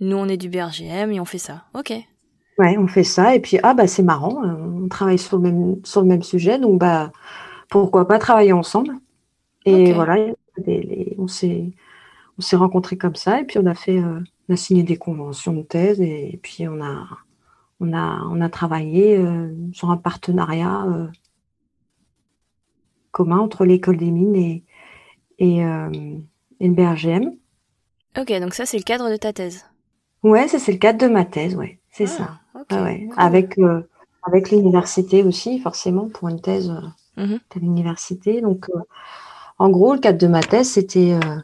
nous on est du BRGM et on fait ça. Ok. Ouais, on fait ça et puis ah bah c'est marrant, on travaille sur le même sur le même sujet donc bah pourquoi pas travailler ensemble? Et voilà, on s'est on s'est rencontrés comme ça et puis on a fait on a signé des conventions de thèse et, puis on a on a on a travaillé sur un partenariat commun entre l'école des mines et, et, euh, le BRGM. Ok, donc ça c'est le cadre de ta thèse. Ouais, ça c'est le cadre de ma thèse, ouais, c'est ah, ça. ouais. Avec, euh, avec l'université aussi, forcément, pour une thèse Mhm. à l'université. Donc, euh, en gros, le cadre de ma thèse, c'était euh,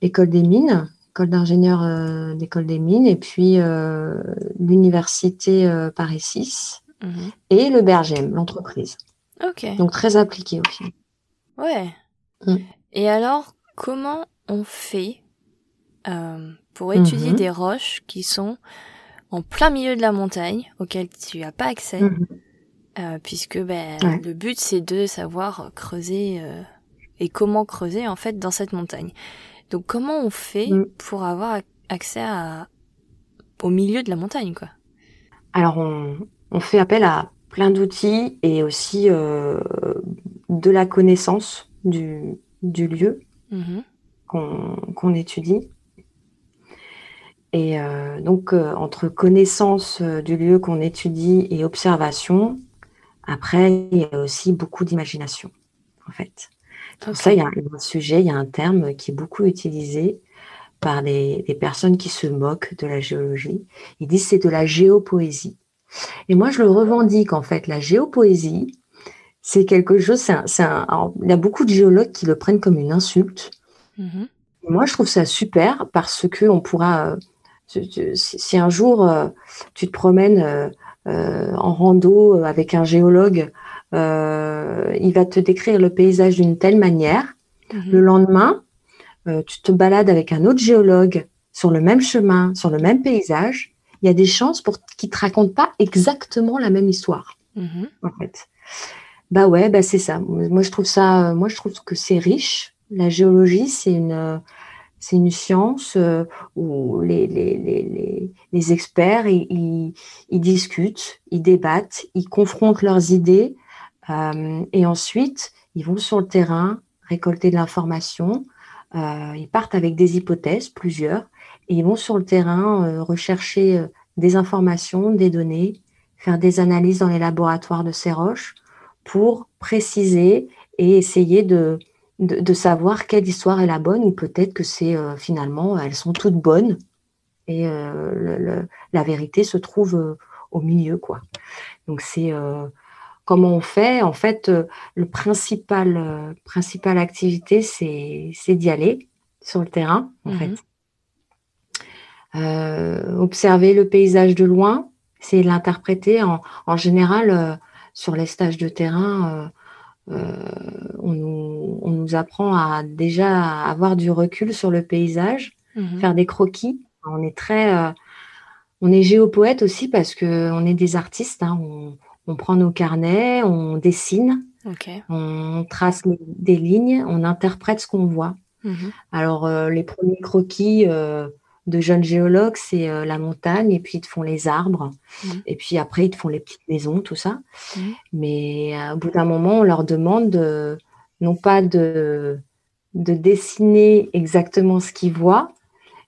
l'école des mines, école d'ingénieur euh, d'école des mines, et puis euh, l'université euh, Paris 6 Mhm. et le Bergem, l'entreprise. Ok. Donc, très appliqué aussi. Ouais. Mm. Et alors, comment on fait euh, pour étudier Mhm. des roches qui sont en plein milieu de la montagne, auxquelles tu n'as pas accès, Mhm. euh, puisque ben, Ouais. le but c'est de savoir creuser euh, et comment creuser en fait dans cette montagne. Donc comment on fait Mm. pour avoir ac- accès à, au milieu de la montagne quoi? Alors, on, on fait appel à plein d'outils et aussi euh, de la connaissance du, du lieu Mhm. qu'on étudie. Et euh, donc, euh, entre connaissance euh, du lieu qu'on étudie et observation, après, il y a aussi beaucoup d'imagination, en fait. Pour Ok. ça, il y a un, un sujet, il y a un terme qui est beaucoup utilisé par des, des personnes qui se moquent de la géologie. Ils disent c'est de la géopoésie. Et moi, je le revendique, en fait. La géopoésie, c'est quelque chose, c'est un- c'est un- alors, il y a beaucoup de géologues qui le prennent comme une insulte. Mhm. Moi, je trouve ça super parce que on pourra, euh, si, si un jour euh, tu te promènes euh, en rando avec un géologue, il va te décrire le paysage d'une telle manière. Mhm. Le lendemain, tu te balades avec un autre géologue sur le même chemin, sur le même paysage. Il y a des chances pour qu'il te raconte pas exactement la même histoire Mhm. en fait. Bah ouais, bah c'est ça. Moi je trouve ça, moi je trouve que c'est riche. La géologie, c'est une, euh, c'est une science euh, où les, les, les, les, experts ils, ils, discutent, ils débattent, ils confrontent leurs idées euh, et ensuite ils vont sur le terrain récolter de l'information. Euh, ils partent avec des hypothèses, plusieurs, et ils vont sur le terrain euh, rechercher euh, des informations, des données, faire des analyses dans les laboratoires de ces roches pour préciser et essayer de, de, de savoir quelle histoire est la bonne ou peut-être que c'est euh, finalement elles sont toutes bonnes et euh, le, le, la vérité se trouve euh, au milieu quoi. Donc c'est comment on fait? En fait le principal principale activité c'est c'est d'y aller sur le terrain en Mhm. fait. Observer le paysage de loin, c'est l'interpréter en, en général sur les stages de terrain. euh, euh, on, nous, on nous apprend à déjà avoir du recul sur le paysage, Mhm. faire des croquis. On est très, euh, on est géopoète aussi parce que on est des artistes. hein. On, on prend nos carnets, on dessine, on trace les- des lignes, on interprète ce qu'on voit. Mhm. Alors, euh, les premiers croquis de jeunes géologues, c'est euh, la montagne, et puis ils te font les arbres, Mhm. et puis après, ils te font les petites maisons, tout ça. Mhm. Mais euh, au bout d'un moment, on leur demande de- non pas de, de dessiner exactement ce qu'ils voient,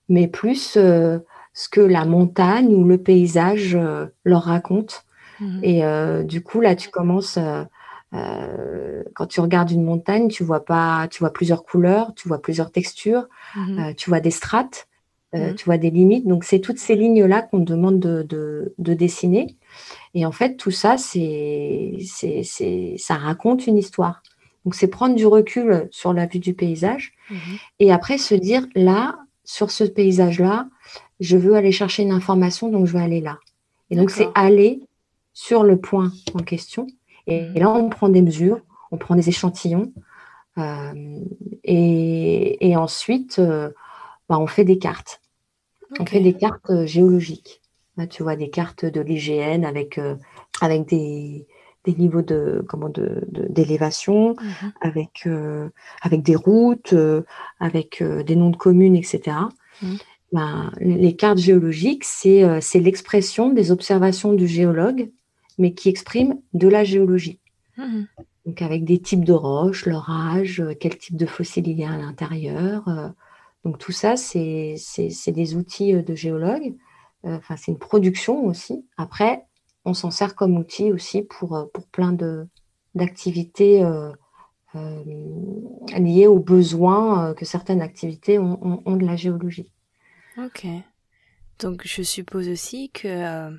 mais plus euh, ce que la montagne ou le paysage leur raconte. Mhm. Et du coup, là, tu commences, euh, quand tu regardes une montagne, tu vois pas, tu vois plusieurs couleurs, tu vois plusieurs textures, euh, tu vois des strates, euh, Mhm. tu vois des limites. Donc, c'est toutes ces lignes-là qu'on te demande de, de, de dessiner. Et en fait, tout ça, c'est, c'est, c'est, ça raconte une histoire. Donc, c'est prendre du recul sur la vue du paysage Mhm. et après se dire, là, sur ce paysage-là, je veux aller chercher une information, donc je vais aller là. Et donc, c'est aller sur le point en question. Et, et là, on prend des mesures, on prend des échantillons. euh, et, et ensuite, euh, bah, on fait des cartes. On fait des cartes euh, géologiques. Là, tu vois, des cartes de l'IGN avec, euh, avec des, des niveaux de, comment, de, de- d'élévation, Mhm. avec, euh, avec des routes, euh, avec des noms de communes, etc. Mhm. Ben, les cartes géologiques, c'est, c'est l'expression des observations du géologue, mais qui expriment de la géologie. Mhm. Donc avec des types de roches, leur âge, quel type de fossiles il y a à l'intérieur. Donc tout ça, c'est des outils euh, de géologue. Euh, Enfin, c'est une production aussi. Après, on s'en sert comme outil aussi pour, euh, pour plein d'activités liées aux besoins que certaines activités ont, de la géologie. Ok. Donc je suppose aussi que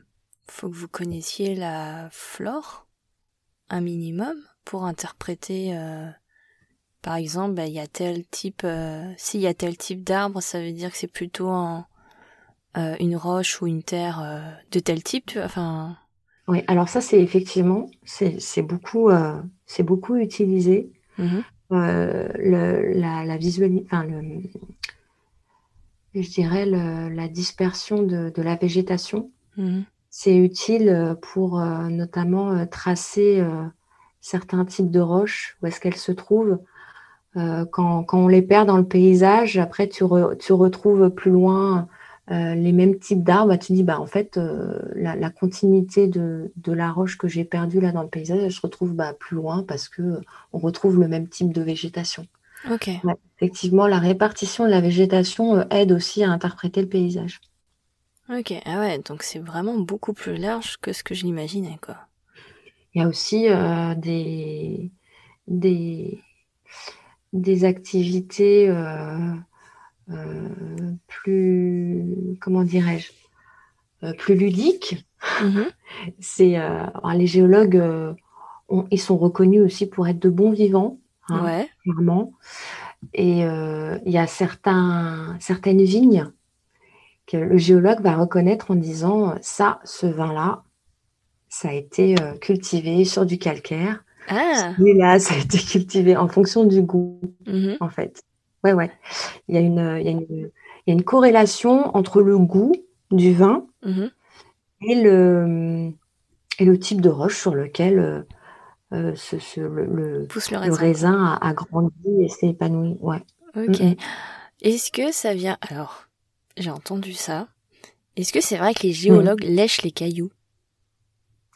faut que vous connaissiez la flore un minimum pour interpréter. Par exemple, bah, il y a tel type. Euh, S'il y a tel type d'arbre, ça veut dire que c'est plutôt euh, une roche ou une terre euh, de tel type. Tu vois, enfin. Oui, alors ça c'est effectivement c'est beaucoup c'est beaucoup utilisé. Mhm. le, la, la visualis... enfin le, je dirais la dispersion de, de la végétation. Mhm. C'est utile pour notamment tracer certains types de roches, où est-ce qu'elles se trouvent. Euh, quand, quand, on les perd dans le paysage, après tu, tu retrouves plus loin euh, les mêmes types d'arbres, bah, tu dis bah en fait euh, la, la, continuité de, de, la roche que j'ai perdue là dans le paysage, elle se retrouve bah, plus loin parce que on retrouve le même type de végétation. Ok. Ouais, effectivement, la répartition de la végétation aide aussi à interpréter le paysage. Ok, ah ouais, donc c'est vraiment beaucoup plus large que ce que je l'imaginais quoi. Il y a aussi des, des, des activités euh, euh, plus, comment dirais-je, euh, plus ludiques. Mhm. C'est les géologues, ont, ils sont reconnus aussi pour être de bons vivants, hein, ouais. clairement. Et il y a certains, certaines vignes que le géologue va reconnaître en disant ça, ce vin-là, ça a été cultivé sur du calcaire. Ah. Celui-là, ça a été cultivé en fonction du goût, Mhm. en fait. Ouais, ouais. Il y a une, il y a une, il y a une corrélation entre le goût du vin Mhm. et le, et le type de roche sur lequel euh, euh, ce, ce- le, le- Pousse le le raisin. raisin a, a grandi et s'est épanoui. Ouais. Ok. Mhm. Est-ce que ça vient Alors, j'ai entendu ça. Est-ce que c'est vrai que les géologues lèchent les cailloux?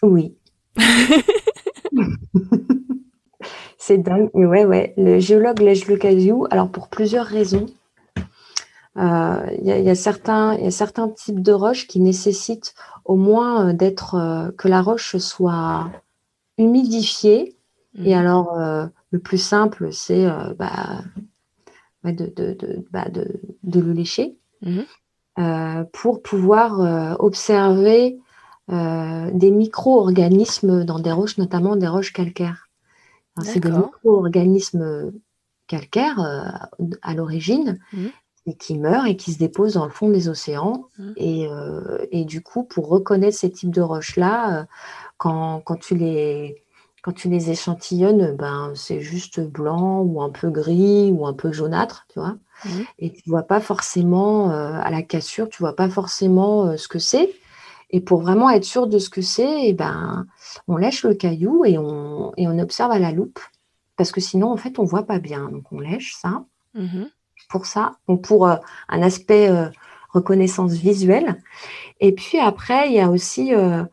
Oui. C'est dingue. Mais ouais, ouais. Le géologue lèche le caillou. Alors, pour plusieurs raisons. Euh, Il y, a- il y a certains, y a certains types de roches qui nécessitent au moins euh, d'être euh, que la roche soit humidifiée. Et Mhm. alors, euh, le plus simple, c'est euh, bah, de, de, de, bah, de, de le lécher Mhm. euh, pour pouvoir euh, observer euh, des micro-organismes dans des roches, notamment des roches calcaires. C'est des micro-organismes calcaires euh, à l'origine Mhm. et qui meurent et qui se déposent dans le fond des océans. Et, euh, et du coup, pour reconnaître ces types de roches-là, quand, quand tu les quand tu les échantillonnes, ben, c'est juste blanc ou un peu gris ou un peu jaunâtre, tu vois. Mhm. Et tu vois pas forcément à la cassure, tu vois pas forcément ce que c'est. Et pour vraiment être sûr de ce que c'est, eh ben, on lèche le caillou et on, et on observe à la loupe. Parce que sinon, en fait, on voit pas bien. Donc, on lèche ça Mhm. pour ça, donc pour euh, un aspect euh, reconnaissance visuelle. Et puis après, il y a aussi euh,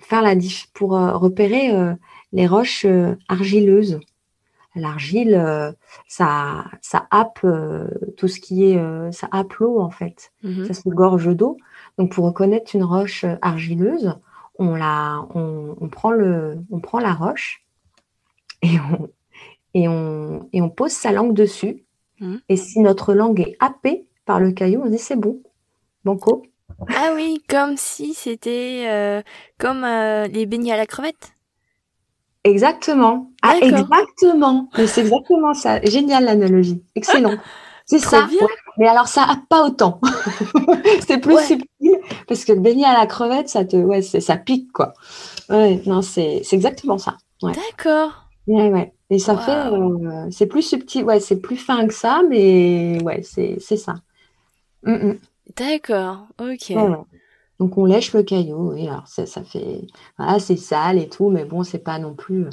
faire la dif- pour repérer les roches argileuses. L'argile, ça, ça happe tout ce qui est, ça happe l'eau en fait. Mhm. Ça se gorge d'eau. Donc pour reconnaître une roche euh, argileuse, on la, on, on prend le, on prend la roche et on, et on, et on pose sa langue dessus. Mhm. Et si notre langue est happée par le caillou, on dit c'est bon, banco. Ah oui, comme si c'était euh, comme euh, les beignets à la crevette. Exactement. Ah, exactement. Mais c'est exactement ça. Génial l'analogie. Excellent. C'est ça. ouais. Mais alors ça pas autant. c'est plus Ouais. subtil parce que le beignet à la crevette, ça te, ouais, ça pique quoi. Ouais, non, c'est exactement ça. Ouais. D'accord. Ouais, ouais. Et ça fait, euh, c'est plus subtil, ouais, c'est plus fin que ça, mais ouais, c'est ça. Mm, mm. D'accord. Ok. Ouais. Donc on lèche le caillou, oui, alors ça, ça fait, voilà, c'est sale et tout, mais bon, c'est pas non plus,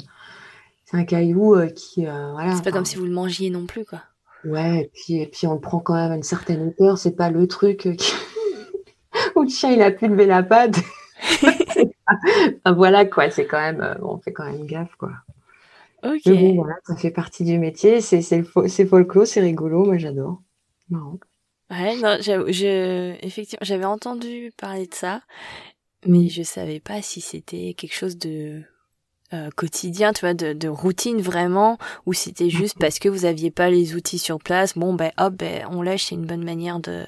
c'est un caillou euh, qui, euh, voilà. C'est pas comme si vous le mangiez non plus, quoi. Ouais, et puis, et puis on le prend quand même à une certaine hauteur, c'est pas le truc euh, qui- où le chien il a pu lever la patte. Voilà quoi, c'est quand même, euh, on fait quand même gaffe quoi. Ok. Mais bon, voilà, ça fait partie du métier, c'est folklore, c'est rigolo, moi j'adore. Marrant. Ouais, non, je, effectivement, j'avais entendu parler de ça, mais je savais pas si c'était quelque chose de euh, quotidien, tu vois, de, de routine vraiment, ou si c'était juste parce que vous aviez pas les outils sur place. Bon, ben hop, ben on lèche, c'est une bonne manière de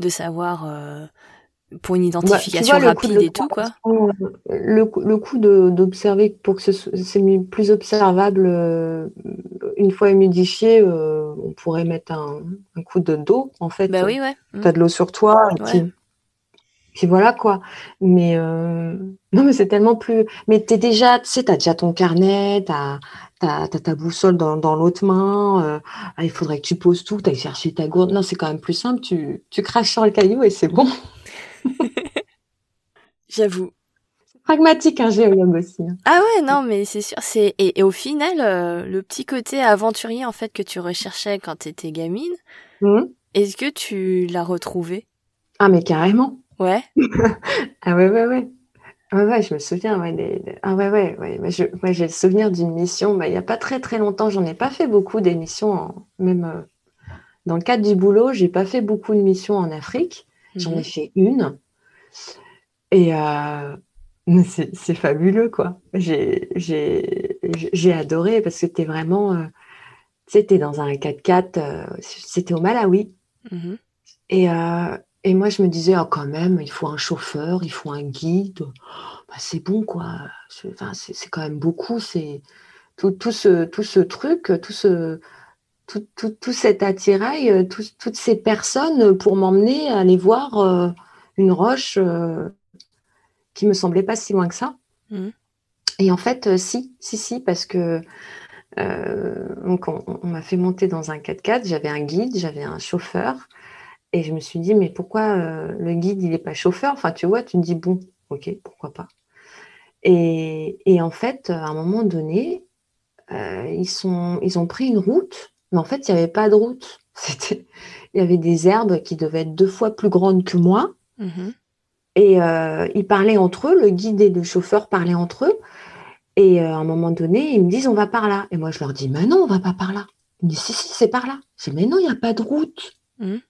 de savoir euh, pour une bah, identification rapide et tout, quoi. Le, le coup d'observer pour que c'est plus observable euh, une fois humidifié, euh, on pourrait mettre un, coup de d'eau, en fait. Bah oui, ouais. Tu as de l'eau sur toi, et puis, voilà, quoi. Mais euh, non, mais c'est tellement plus. Mais tu es déjà, tu sais, tu as déjà ton carnet, tu as, ta boussole dans, l'autre main, ah, il faudrait que tu poses tout, tu ailles chercher ta gourde. Non, c'est quand même plus simple, tu, tu craches sur le caillou et c'est bon. J'avoue. Pragmatique, un géologue aussi. Hein. Ah ouais, non, mais c'est sûr. C'est et, au final, euh, le petit côté aventurier en fait que tu recherchais quand tu étais gamine, mmh. est-ce que tu l'as retrouvé? Ah mais carrément. Ouais. ah ouais ouais ouais. Ouais, ouais, je me souviens. Ouais, Ah ouais, ouais, ouais. j'ai le souvenir d'une mission. Bah, il n'y a pas très très longtemps, j'en ai pas fait beaucoup d'émissions, même euh, dans le cadre du boulot, j'ai pas fait beaucoup de missions en Afrique. J'en ai mhm. fait une. Et euh, c'est fabuleux, quoi. J'ai adoré parce que c'était vraiment. Euh, tu sais, dans un 4x4. Euh, c'était au Malawi. Mhm. Et, et, moi, je me disais, oh, quand même, il faut un chauffeur, il faut un guide. Bah, c'est bon, quoi. C'est quand même beaucoup. C'est tout, tout, ce, tout ce truc, tout ce tout, cet attirail, euh, toutes ces personnes pour m'emmener à aller voir euh, une roche euh, qui me semblait pas si loin que ça. Mmh. Et en fait, si, si, si, parce que donc on, m'a fait monter dans un 4x4, j'avais un guide, j'avais un chauffeur, et je me suis dit, mais pourquoi le guide, il n'est pas chauffeur? Enfin, tu vois, tu te dis, bon, ok, pourquoi pas. Et, et en fait, à un moment donné, ils, sont, ils ont pris une route mais en fait, il n'y avait pas de route. C'était... Il y avait des herbes qui devaient être deux fois plus grandes que moi. Mhm. Et euh, ils parlaient entre eux, le guide et le chauffeur parlaient entre eux. Et euh, à un moment donné, ils me disent on va par là. Et moi, je leur dis mais non, on va pas par là. Ils me disent si, si, c'est par là. Je dis mais non, il n'y a pas de route. Mhm.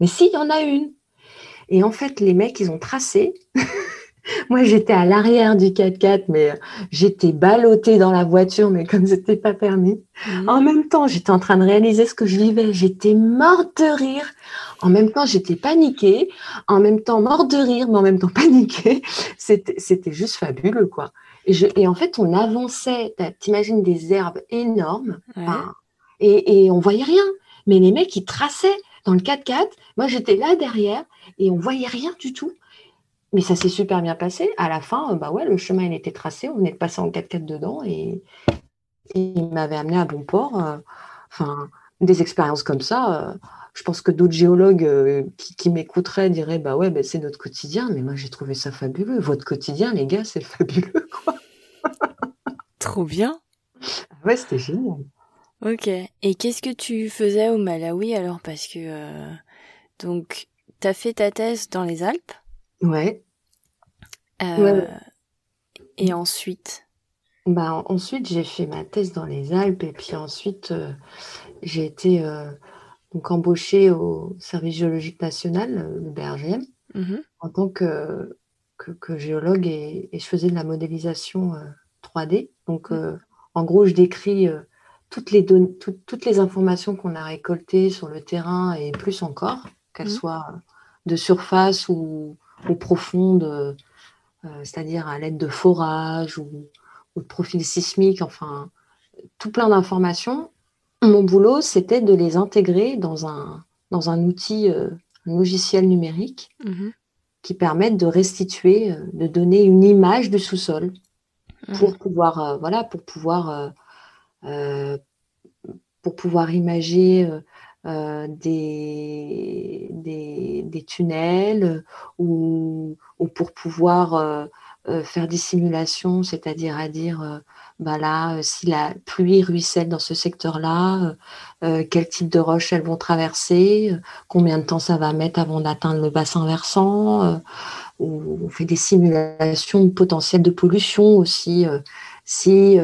Mais si, il y en a une. Et en fait, les mecs, ils ont tracé. Moi, j'étais à l'arrière du 4x4, mais euh, j'étais ballottée dans la voiture, mais comme c'était pas permis. Mhm. En même temps, j'étais en train de réaliser ce que je vivais. J'étais morte de rire. En même temps, j'étais paniquée. En même temps, morte de rire, mais en même temps paniquée. C'était juste fabuleux, quoi. Et, je, et, en fait, on avançait. T'imagines des herbes énormes. et, et on voyait rien. Mais les mecs, ils traçaient dans le 4x4. Moi, j'étais là derrière et on voyait rien du tout. Mais ça s'est super bien passé. À la fin, bah ouais, le chemin il était tracé, on venait de passer en 4x4 dedans et, il m'avait amené à bon port. Euh, enfin, des expériences comme ça. Euh, je pense que d'autres géologues euh, qui, m'écouteraient diraient bah ouais, bah, c'est notre quotidien. Mais moi j'ai trouvé ça fabuleux. Votre quotidien, les gars, c'est fabuleux quoi. Trop bien. Ouais, c'était génial. Ok. Et qu'est-ce que tu faisais au Malawi alors? Parce que donc tu as fait ta thèse dans les Alpes. Ouais. Euh, et ensuite? Bah, Ensuite, j'ai fait ma thèse dans les Alpes et puis ensuite, euh, j'ai été euh, donc embauchée au Service géologique national, le BRGM, mmh en tant que, que, géologue et, je faisais de la modélisation 3D. Donc, mmh. en gros, je décris toutes, les toutes les informations qu'on a récoltées sur le terrain et plus encore, qu'elles mmh. soient de surface ou ou profonde, euh, c'est-à-dire à, l'aide de forages ou, de profils sismiques, enfin, tout plein d'informations. Mon boulot, c'était de les intégrer dans un, dans un outil, euh, un logiciel numérique mhm. qui permette de restituer, euh, de donner une image du sous-sol pour pouvoir, voilà, pour pouvoir, pour pouvoir imager euh, des, des, tunnels ou, pour pouvoir euh, euh, faire des simulations, c'est-à-dire à dire, bah là, si la pluie ruisselle dans ce secteur-là, quel type de roches elles vont traverser, combien de temps ça va mettre avant d'atteindre le bassin versant, on fait des simulations potentielles de pollution aussi. si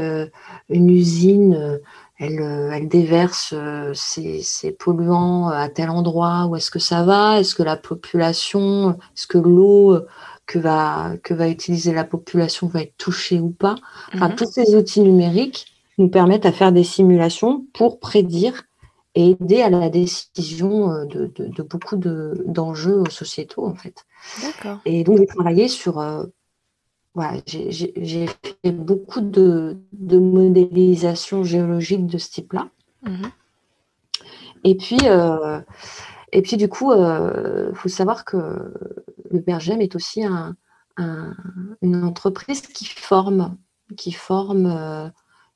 une usine elle, elle déverse ses, euh, polluants à tel endroit, où est-ce que ça va? Est-ce que la population, est-ce que l'eau que va, que va utiliser la population va être touchée ou pas? Enfin, mhm. tous ces outils numériques nous permettent à faire des simulations pour prédire et aider à la décision de, de, beaucoup d'enjeux sociétaux, en fait. D'accord. Et donc, j'ai travaillé sur voilà, j'ai fait beaucoup de, de, modélisation géologique de ce type-là. Mhm. Et puis, euh, et puis du coup, il euh, faut savoir que le Bergem est aussi un, une entreprise qui forme, qui forme, euh,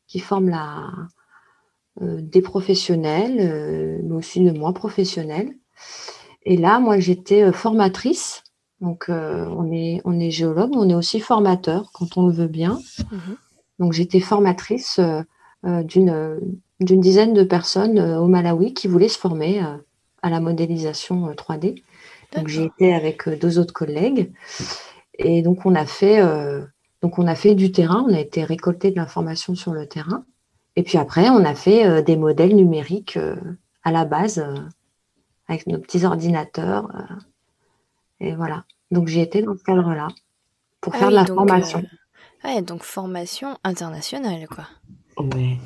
qui forme la, des professionnels, mais aussi de moins professionnels. Et là, moi, j'étais formatrice donc, euh, on, est, on est géologue, on est aussi formateur quand on le veut bien. Mhm. Donc, j'étais formatrice euh, euh, d'une, d'une dizaine de personnes au Malawi qui voulaient se former à la modélisation 3D. Donc, j'ai été avec deux autres collègues. Et donc, on a fait, donc, on a fait du terrain, on a été récolter de l'information sur le terrain. Et puis après, on a fait des modèles numériques à la base avec nos petits ordinateurs. Et voilà. Donc j'ai été dans ce cadre-là pour ah faire de la formation. Euh... donc formation internationale, quoi. Ouais.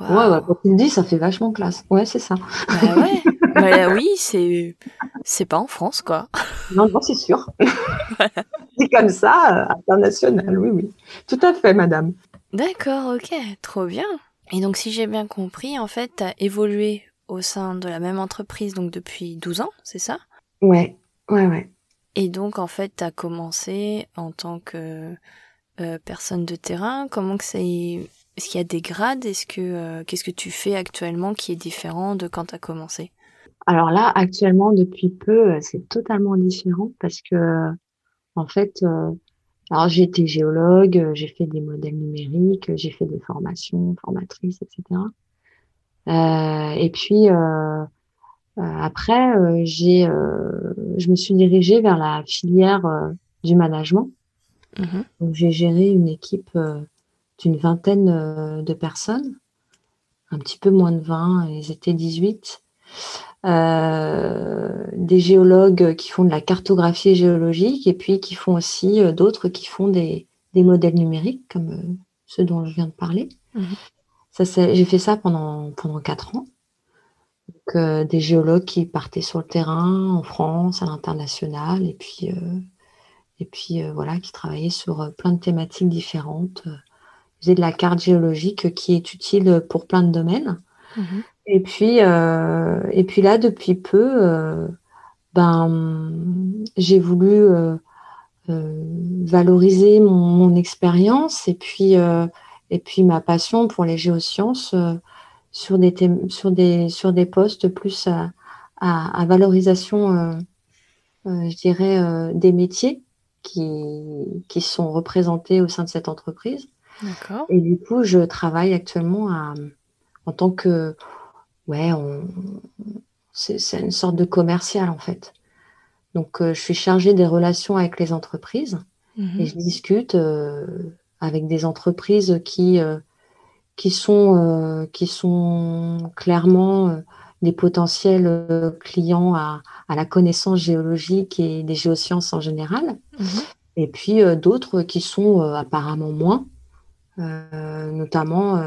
Ouais, ouais, quand tu le dis, ça fait vachement classe. Ouais, c'est ça. Bah ouais. bah oui, c'est c'est pas en France, quoi. Non, non, c'est sûr. c'est comme ça, euh, international, oui, oui. Tout à fait, madame. D'accord, ok, trop bien. Et donc, si j'ai bien compris, en fait, tu as évolué au sein de la même entreprise donc depuis 12 ans, c'est ça? Ouais, ouais, ouais. Et donc, en fait, tu as commencé en tant que euh, personne de terrain. Comment que c'est Est-ce qu'il y a des grades? Est-ce que euh, qu'est-ce que tu fais actuellement qui est différent de quand tu as commencé? Alors là, actuellement, depuis peu, euh, c'est totalement différent parce que, en fait, alors j'ai été géologue, j'ai fait des modèles numériques, j'ai fait des formations, formatrices, etc. et puis après, euh, j'ai, euh, je me suis dirigée vers la filière du management. Mhm. Donc, j'ai géré une équipe d'une vingtaine de personnes, un petit peu moins de 20, ils étaient 18. Euh, des géologues qui font de la cartographie géologique et puis qui font aussi d'autres qui font des, des, modèles numériques comme ceux dont je viens de parler. Mhm. Ça, j'ai fait ça pendant, pendant quatre ans. Euh, des géologues qui partaient sur le terrain en France, à l'international, et puis, euh, et puis euh, voilà, qui travaillaient sur plein de thématiques différentes. Ils faisaient de la carte géologique qui est utile pour plein de domaines. Mhm. Et puis, et puis là, depuis peu, ben, j'ai voulu valoriser mon, mon expérience et puis, et puis ma passion pour les géosciences sur des, sur des, sur des postes plus à, à, valorisation, euh, euh, je dirais, euh, des métiers qui, qui sont représentés au sein de cette entreprise. Et du coup, je travaille actuellement à, en tant que, ouais, c'est une sorte de commercial en fait. Donc, je suis chargée des relations avec les entreprises mhm. et je discute avec des entreprises qui qui sont, euh, qui sont clairement euh, des potentiels euh, clients à, à, la connaissance géologique et des géosciences en général. Mhm. Et puis d'autres qui sont apparemment moins, notamment,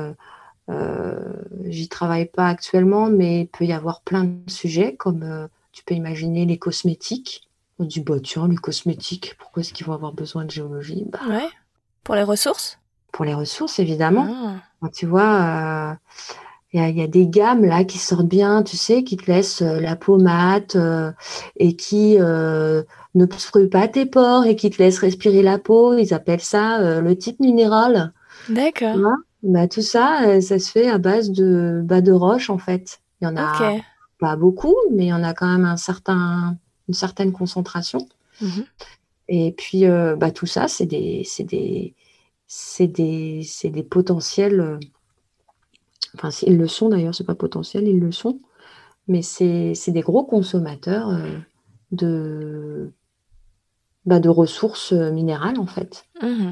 j'y travaille pas actuellement, mais il peut y avoir plein de sujets comme tu peux imaginer les cosmétiques. On dit, bah tiens, les cosmétiques, pourquoi est-ce qu'ils vont avoir besoin de géologie? Bah, Ouais. Pour les ressources? Pour les ressources, évidemment. Ah tu vois, il euh, y, a des gammes là qui sortent bien, tu sais, qui te laissent euh, la peau mate euh, et qui ne obstruent pas tes pores et qui te laissent respirer la peau. Ils appellent ça le type minéral. D'accord. Bah, tout ça, ça se fait à base de bas de roche en fait. Il y en a pas beaucoup, mais il y en a quand même un certain, une certaine concentration. Mhm. Et puis, bah, tout ça, c'est des, des, c'est des, des, potentiels. Euh, enfin, ils le sont d'ailleurs, c'est pas potentiel, ils le sont. Mais c'est des gros consommateurs euh, de, bah, de ressources euh, minérales en fait. Mmh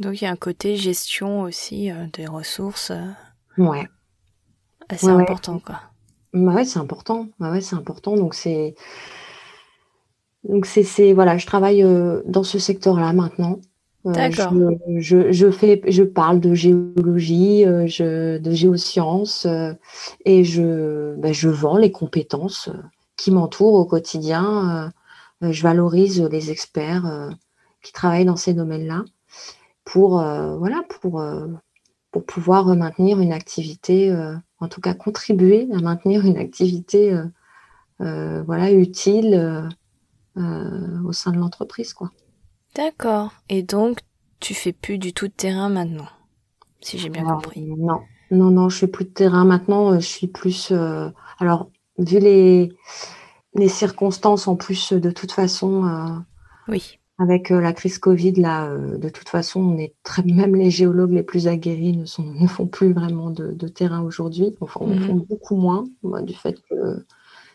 Donc il y a un côté gestion aussi des ressources. ouais. Assez important quoi. Bah ouais, c'est important. Bah ouais, c'est important. Donc c'est donc c'est voilà, je travaille dans ce secteur-là maintenant. D'accord. Je, je, fais, je parle de géologie, je, de géosciences et je, ben, je vends les compétences qui m'entourent au quotidien. je valorise les experts qui travaillent dans ces domaines-là pour, voilà, pour, pour pouvoir maintenir une activité, en tout cas contribuer à maintenir une activité voilà, utile au sein de l'entreprise. quoi. D'accord. Et donc, tu fais plus du tout de terrain maintenant, si j'ai bien compris. Non, non, non, je fais plus de terrain maintenant. Euh, je suis plus. Euh, alors, vu les, les circonstances en plus, de toute façon. Euh, oui. Avec la crise Covid, là, de toute façon, on est très, même les géologues les plus aguerris ne, sont, ne font plus vraiment de, terrain aujourd'hui. Enfin, on mmh. font beaucoup moins, du fait que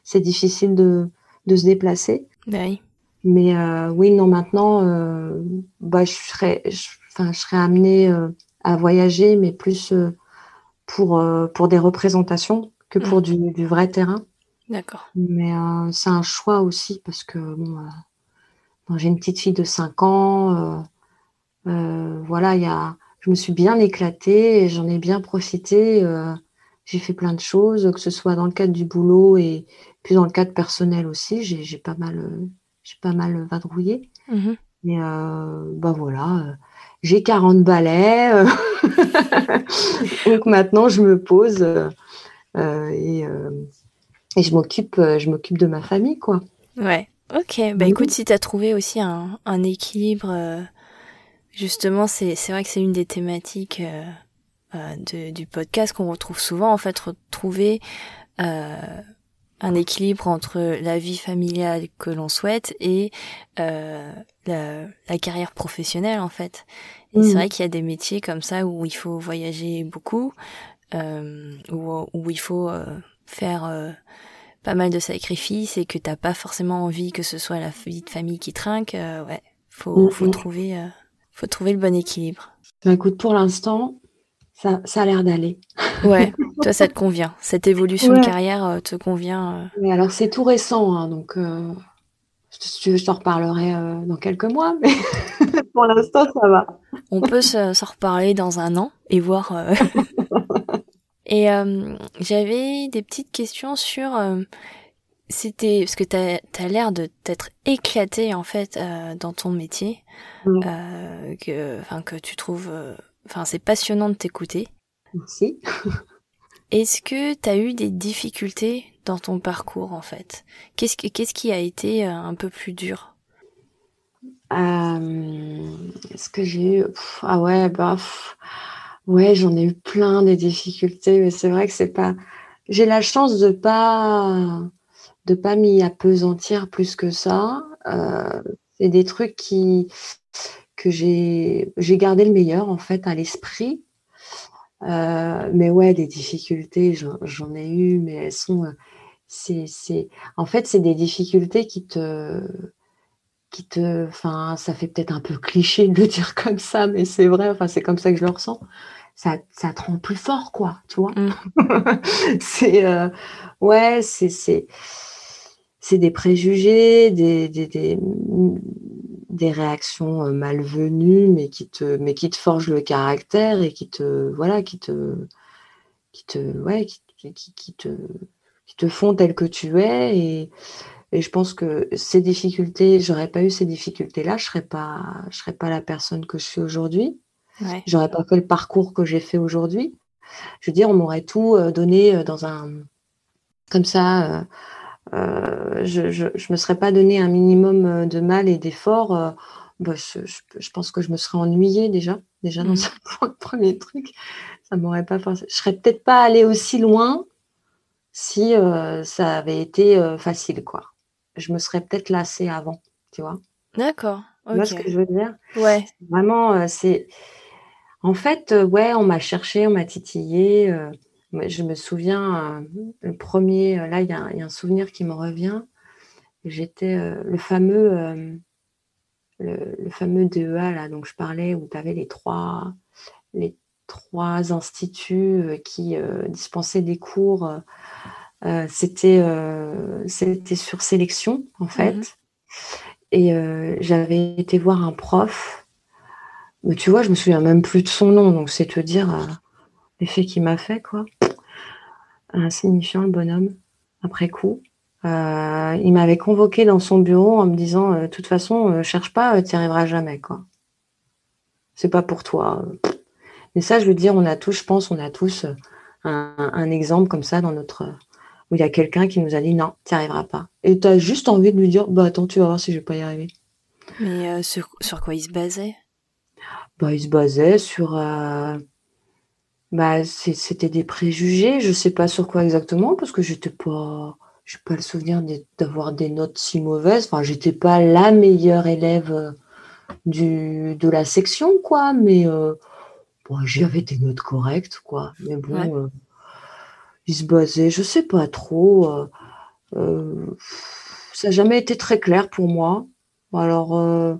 c'est difficile de, de se déplacer. Ben oui. Mais euh, oui, non, maintenant, euh, bah, je serais, je serais amenée euh, à voyager, mais plus pour, pour des représentations que pour mmh. du, du, vrai terrain. D'accord. Mais c'est un choix aussi parce que bon, j'ai une petite fille de 5 ans. voilà, y a, je me suis bien éclatée et j'en ai bien profité. j'ai fait plein de choses, que ce soit dans le cadre du boulot et puis dans le cadre personnel aussi. J'ai pas mal j'ai pas mal vadrouillé. Mmh Mais euh, bah voilà, euh, j'ai 40 balais. Euh, donc maintenant, je me pose et, et, je m'occupe je m'occupe de ma famille, quoi. Ouais, ok. Bah écoute, si tu as trouvé aussi un, un équilibre, justement, c'est vrai que c'est une des thématiques de, du podcast qu'on retrouve souvent, en fait, retrouver un équilibre entre la vie familiale que l'on souhaite et euh, la, carrière professionnelle en fait. Et c'est mm. vrai qu'il y a des métiers comme ça où il faut voyager beaucoup, euh, où, où, il faut euh, faire pas mal de sacrifices et que t'as pas forcément envie que ce soit la vie de famille qui trinque. Ouais, faut, mm, faut mm. trouver, faut trouver le bon équilibre. Bah, écoute, pour l'instant, ça, ça a l'air d'aller. Ouais, toi ça te convient. Cette évolution de carrière euh, te convient. Mais euh. alors c'est tout récent, hein, donc euh, je t'en reparlerai dans quelques mois, mais pour l'instant ça va. On peut s'en reparler dans un an et voir. et j'avais des petites questions sur. c'était parce que tu as, l'air de t'être éclaté en fait dans ton métier, que, enfin que tu trouves Enfin, c'est passionnant de t'écouter. Merci. Est-ce que tu as eu des difficultés dans ton parcours en fait? Qu'est-ce qui a été euh, un peu plus dur? Euh, Est-ce que j'ai eu Ah ouais, bah ouais, j'en ai eu plein des difficultés, mais c'est vrai que c'est pas. J'ai la chance de pas de pas m'y apesantir plus que ça. Euh, c'est des trucs qui que j'ai gardé le meilleur en fait à l'esprit. Euh, mais ouais, des difficultés, j'en ai eu, mais elles sont. Euh, c'est, en fait, c'est des difficultés qui te. Qui te enfin, ça fait peut-être un peu cliché de le dire comme ça, mais c'est vrai, enfin, c'est comme ça que je le ressens. Ça, ça te rend plus fort, quoi, tu vois. Mm. c'est. Euh, ouais, c'est. C'est des préjugés, des, des, des, des réactions euh, malvenues, mais qui te, mais qui te forgent le caractère et qui te, voilà, qui te, qui te, ouais, qui, qui, te, qui te font tel que tu es. Et, et je pense que ces difficultés, j'aurais pas eu ces difficultés-là, je serais pas, je serais pas la personne que je suis aujourd'hui. Ouais. J'aurais pas fait le parcours que j'ai fait aujourd'hui. Je veux dire, on m'aurait tout euh, donné euh, dans un, comme ça. Euh, je, je, me serais pas donné un minimum euh, de mal et d'effort, euh, bah, je, pense que je me serais ennuyée déjà, déjà dans mmh. ce premier truc. Ça m'aurait pas Je serais peut-être pas allée aussi loin si ça avait été facile, quoi. Je me serais peut-être lassée avant, tu vois. D'accord. Tu vois ce que je veux dire? Ouais. Vraiment, c'est. En fait, ouais, on m'a cherché, on m'a titillé. Je me souviens, euh, le premier, euh, là, il y, a un souvenir qui me revient. J'étais euh, le fameux, le, fameux DEA, là, dont je parlais, où tu avais les trois, les trois instituts qui dispensaient des cours. c'était, c'était sur sélection, en fait. Mmh Et j'avais été voir un prof Mais tu vois, je me souviens même plus de son nom, donc c'est te dire l'effet qu'il m'a fait, quoi. Insignifiant, le bonhomme, après coup. il m'avait convoqué dans son bureau en me disant De toute façon, cherche pas, tu n'y arriveras jamais, quoi. C'est pas pour toi. Mais ça, je veux dire, on a tous, je pense, on a tous un, exemple comme ça dans notre. où il y a quelqu'un qui nous a dit non, tu n'y arriveras pas. Et tu as juste envie de lui dire bah attends, tu vas voir si je vais pas y arriver. Mais euh, sur, quoi il se basait? Bah, Il se basait sur. Euh, bah, c'était des préjugés, je sais pas sur quoi exactement, parce que j'étais pas. J'ai pas le souvenir d'avoir des notes si mauvaises. Enfin, j'étais pas la meilleure élève euh, du, de la section, quoi, mais j'avais des notes correctes, quoi. Mais bon, euh, il se basait, je sais pas trop. Euh, euh, ça n'a jamais été très clair pour moi. Alors,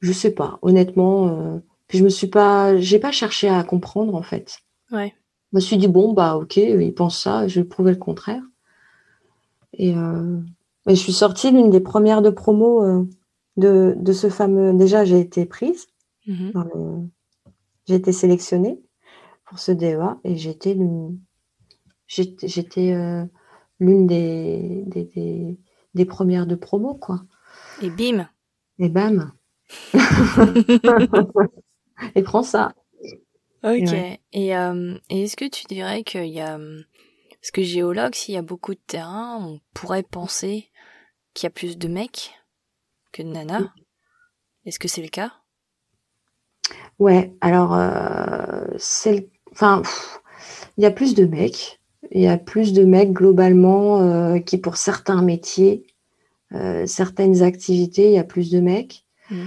je sais pas, honnêtement. Puis je me suis pas, j'ai pas cherché à comprendre en fait. Ouais. Je me suis dit bon bah ok, il pense ça, je vais prouver le contraire. Et, je suis sortie l'une des premières de promo de, de, ce fameux. Déjà, j'ai été prise mmh le j'ai été sélectionnée pour ce DEA et j'étais l'une, j'étais, euh, l'une des, des, des, premières de promo, quoi. Et bim Et bam Et prends ça Ok. Et, euh, et, est-ce que tu dirais qu'il y a... Parce que géologue, s'il y a beaucoup de terrain, on pourrait penser qu'il y a plus de mecs que de nanas? Est-ce que c'est le cas? Ouais, alors, euh, c'est, enfin, il y a plus de mecs. Il y a plus de mecs globalement euh, qui, pour certains métiers, euh, certaines activités, il y a plus de mecs. Mmh.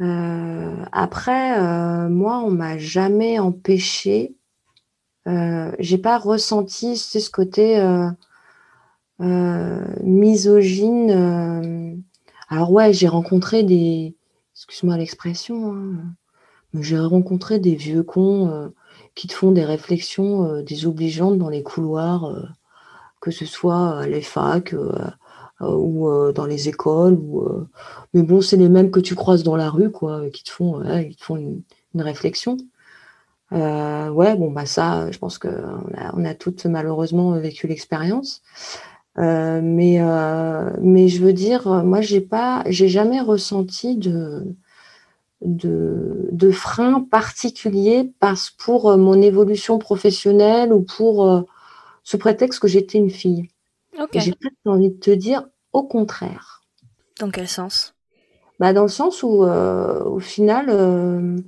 Après, moi, on m'a jamais empêché. j'ai pas ressenti ce côté misogyne. alors ouais, j'ai rencontré des, excuse-moi l'expression. Hein, j'ai rencontré des vieux cons euh, qui te font des réflexions euh, désobligeantes dans les couloirs, euh, que ce soit les facs ou dans les écoles. Ou, mais bon, c'est les mêmes que tu croises dans la rue, quoi, qui te font, te font une, réflexion. ouais, bon, bah ça, je pense qu'on a, on a toutes malheureusement vécu l'expérience. mais, mais je veux dire, moi, j'ai pas, j'ai jamais ressenti de, de, de freins particuliers parce pour euh, mon évolution professionnelle ou pour euh, ce prétexte que j'étais une fille. J'ai peut-être envie de te dire au contraire. Dans quel sens? Bah Dans le sens où, euh, au final,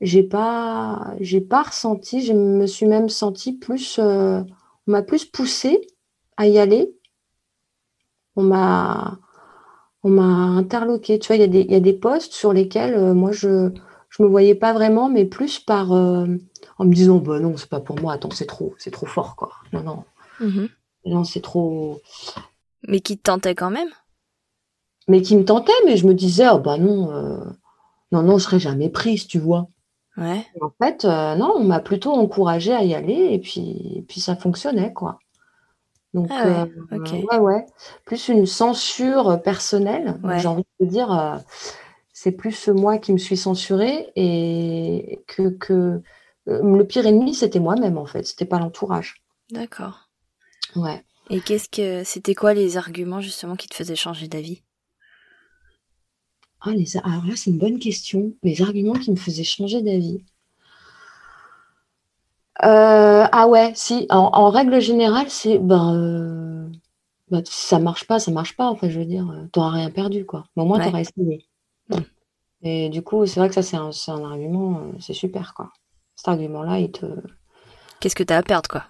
j'ai pas, j'ai pas ressenti, je me suis même sentie plus, on m'a plus poussée à y aller. On m'a, on m'a interloqué. Tu vois, il y, a des postes sur lesquels euh, moi je ne me voyais pas vraiment, mais plus par euh, en me disant bah non, c'est pas pour moi, attends, c'est trop, c'est trop fort quoi. Non, non. Mm-hmm. Non, c'est trop. Mais qui te tentait quand même Mais qui me tentait, mais je me disais, oh bah non, euh, non, non, je serais jamais prise, tu vois. Ouais. en fait, non, on m'a plutôt encouragée à y aller et puis, et puis ça fonctionnait, quoi. Donc, ah ouais, ouais, Plus une censure personnelle. J'ai envie de te dire, euh, c'est plus moi qui me suis censurée et que, que euh, le pire ennemi, c'était moi-même en fait. C'était pas l'entourage. D'accord. Ouais. Et qu'est-ce que c'était quoi les arguments justement qui te faisaient changer d'avis? Ah, les... Alors là, c'est une bonne question. Les arguments qui me faisaient changer d'avis. Euh, ah ouais, si, en, règle générale, c'est ben, euh, ben, si ça marche pas, ça marche pas. Enfin, je veux dire, euh, t'auras rien perdu, quoi. Mais au moins, t'auras essayé. Mm. Et du coup, c'est vrai que ça, c'est un, un argument, c'est super, quoi. Cet argument-là, il te. Qu'est-ce que t'as à perdre, quoi?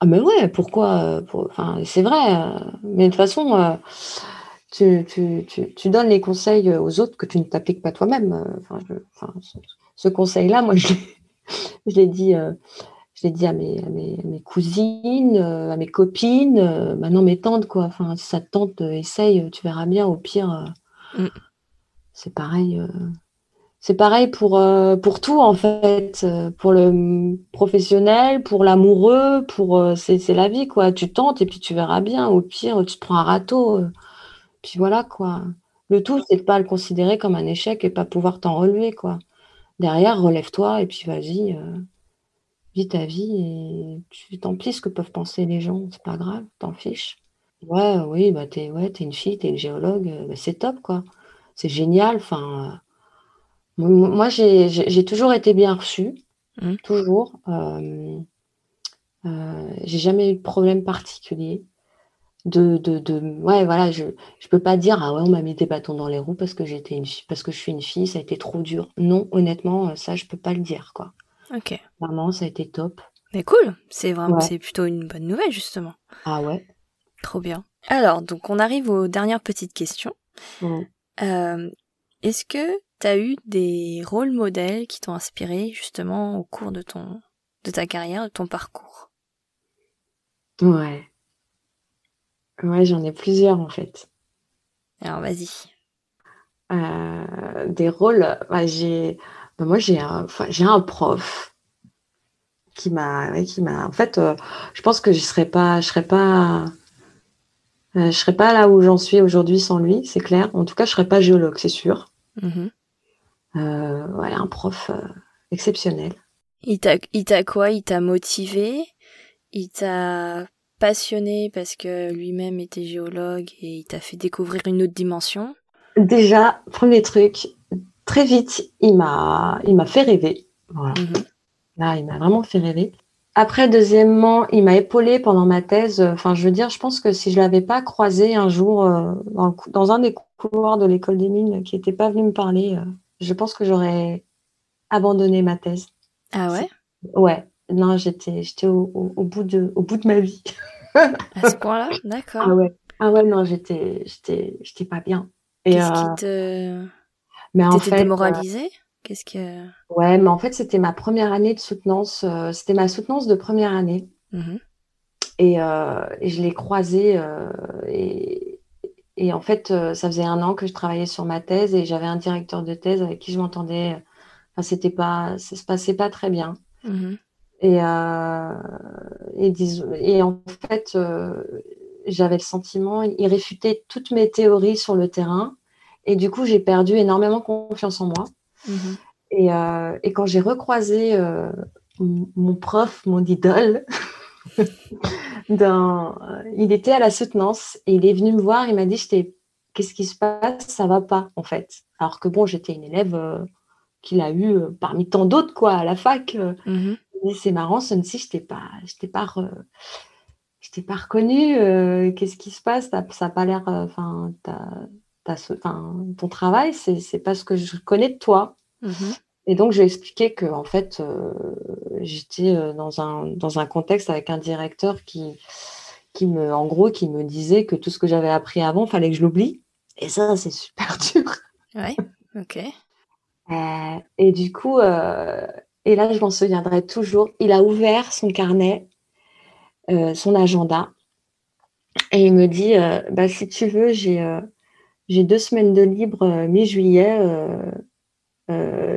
Ah, mais ouais, pourquoi Enfin, c'est vrai. mais de toute façon, tu, tu, tu, tu, donnes les conseils aux autres que tu ne t'appliques pas toi-même. Enfin, enfin, ce, conseil-là, moi, je l'ai dit je l'ai dit à mes, mes, cousines, euh, à mes copines, euh, maintenant mes tantes, quoi. Enfin, si ça te tente, euh, essaye, tu verras bien. Au pire, mm. c'est pareil. C'est pareil pour, pour tout, en fait. Pour le professionnel, pour l'amoureux, pour c'est, la vie, quoi. Tu tentes et puis tu verras bien. Au pire, tu te prends un râteau. puis voilà, quoi. Le tout, c'est de pas le considérer comme un échec et pas pouvoir t'en relever, quoi. derrière, relève-toi et puis vas-y, vis ta vie et tu pis ce que peuvent penser les gens, c'est pas grave, t'en fiches. Ouais, oui, bah t'es ouais, une fille, t'es une géologue, bah, c'est top quoi. C'est génial. Enfin, moi j'ai toujours été bien reçue, mmh. toujours. j'ai jamais eu de problème particulier. De, de, de, ouais voilà je je peux pas dire ah ouais on m'a mis des bâtons dans les roues parce que j'étais une parce que je suis une fille ça a été trop dur. Non honnêtement ça je peux pas le dire quoi. Ok. Vraiment ça a été top. Mais cool. C'est vraiment c'est plutôt une bonne nouvelle justement. Ah ouais. Trop bien. Alors donc on arrive aux dernières petites questions. Euh, est-ce que tu as eu des rôles modèles qui t'ont inspiré justement au cours de ton de ta carrière de ton parcours? Ouais Ouais, j'en ai plusieurs en fait. Alors vas-y. Euh, des rôles, bah, j'ai, bah, moi j'ai un, j'ai un prof qui m'a, qui m'a, en fait, euh, je pense que je serais pas, je serais pas, euh, je serais pas là où j'en suis aujourd'hui sans lui, c'est clair. En tout cas, je serais pas géologue, c'est sûr. Mm-hmm. ouais, un prof exceptionnel. Il t'a, quoi? Il t'a motivé? Il t'a passionné parce que lui-même était géologue et il t'a fait découvrir une autre dimension? Déjà, premier truc, très vite, il m'a, il m'a fait rêver. Voilà. Mhm. Là, il m'a vraiment fait rêver. Après, deuxièmement, il m'a épaulé pendant ma thèse. Enfin, je veux dire, je pense que si je l'avais pas croisé un jour euh, dans, un des couloirs de l'école des mines, qui n'était pas venu me parler, euh, je pense que j'aurais abandonné ma thèse. Ah ouais? Ouais. Non, j'étais, j'étais au, au, bout de, au bout de ma vie. à ce point-là, d'accord. Ah ouais. Ah ouais, non, j'étais, j'étais, j'étais pas bien. Qu'est-ce qui euh, te, mais en fait, démoralisé? Qu'est-ce que Ouais, mais en fait, c'était ma première année de soutenance. Euh, c'était ma soutenance de première année. Mmh et, euh, et, je l'ai croisé et, et en fait, ça faisait un an que je travaillais sur ma thèse et j'avais un directeur de thèse avec qui je m'entendais. Enfin, c'était pas, ça se passait pas très bien. Mmh et, euh, et, et, en fait, euh, j'avais le sentiment, il réfutait toutes mes théories sur le terrain. Et du coup, j'ai perdu énormément confiance en moi. Mhm. Et, euh, et, quand j'ai recroisé euh, mon prof, mon idole, dans, il était à la soutenance et il est venu me voir. Il m'a dit Qu'est-ce qui se passe? Ça va pas, en fait. Alors que bon, j'étais une élève euh, qu'il a eu parmi tant d'autres, quoi, à la fac. Mhm c'est marrant, ce je t'ai pas, je t'ai pas, je t'ai pas reconnu. Euh, qu'est-ce qui se passe? Ça n'a pas l'air, euh, enfin, ton travail, c'est, c'est pas ce que je connais de toi. Mmh Et donc, je lui ai expliqué que, en fait, euh, j'étais dans un, dans un contexte avec un directeur qui, qui me, en gros, qui me disait que tout ce que j'avais appris avant, fallait que je l'oublie. Et ça, c'est super dur. Ouais, ok. et du coup, et là, je m'en souviendrai toujours. Il a ouvert son carnet, euh, son agenda, et il me dit euh, bah, si tu veux, j'ai euh, deux semaines de libre mi-juillet.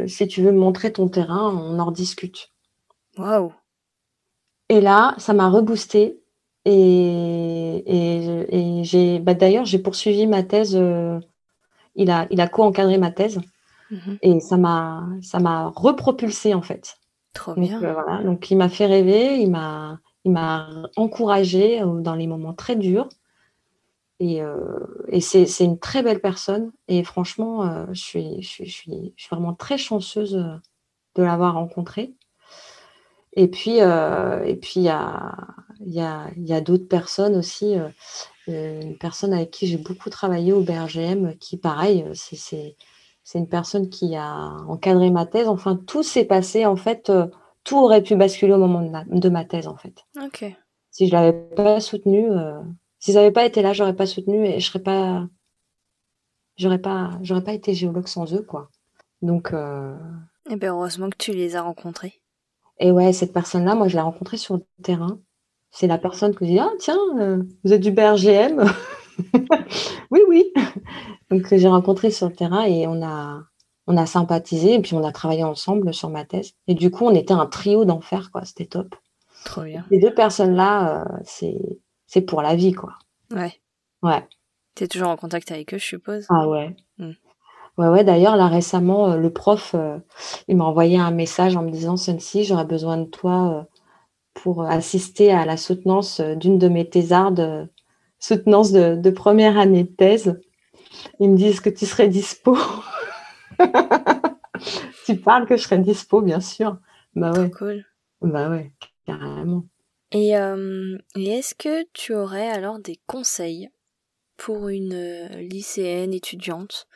si tu veux me montrer ton terrain, on en rediscute. Waouh Et là, ça m'a reboosté. Et, et, j'ai bah, d'ailleurs, j'ai poursuivi ma thèse. il a, il a co-encadré ma thèse. Mhm. Et ça m'a, ça m'a repropulsé en fait. Trop bien. Euh, voilà. Donc il m'a fait rêver, il m'a, il m'a encouragé euh, dans les moments très durs. Et, euh, et c'est, une très belle personne. Et franchement, je, suis, je, suis, je, suis, je suis vraiment très chanceuse de l'avoir rencontré. Et puis, et puis il y a, y a, y a d'autres personnes aussi. une personne avec qui j'ai beaucoup travaillé au BRGM, qui pareil, c'est, une personne qui a encadré ma thèse. Enfin, tout s'est passé, en fait, euh, tout aurait pu basculer au moment de ma, thèse, en fait. Ok. Si je l'avais pas soutenu, euh, s'ils n'avaient pas été là, j'aurais pas soutenu et je serais pas, j'aurais pas, j'aurais pas été géologue sans eux, quoi. Donc. Euh... Eh ben heureusement que tu les as rencontrés. Et ouais, cette personne-là, moi, je l'ai rencontrée sur le terrain. C'est la personne que je dis, ah tiens, euh, vous êtes du BRGM. oui, oui. Donc j'ai rencontré sur le terrain et on a, on a sympathisé et puis on a travaillé ensemble sur ma thèse. Et du coup, on était un trio d'enfer, quoi. C'était top. Trop bien. Ces deux personnes-là, euh, c'est, c'est pour la vie, quoi. Ouais. Ouais. Tu es toujours en contact avec eux, je suppose? Ah ouais. Hmm. Ouais, ouais, d'ailleurs, là récemment, le prof, il m'a envoyé un message en me disant Sunsi, j'aurais besoin de toi pour assister à la soutenance d'une de mes thésardes, soutenance de, de, première année de thèse. Ils me disent que tu serais dispo. tu parles que je serais dispo, bien sûr. Bah ouais. Cool. Bah ouais, carrément. Et, euh, et est-ce que tu aurais alors des conseils pour une euh, lycéenne étudiante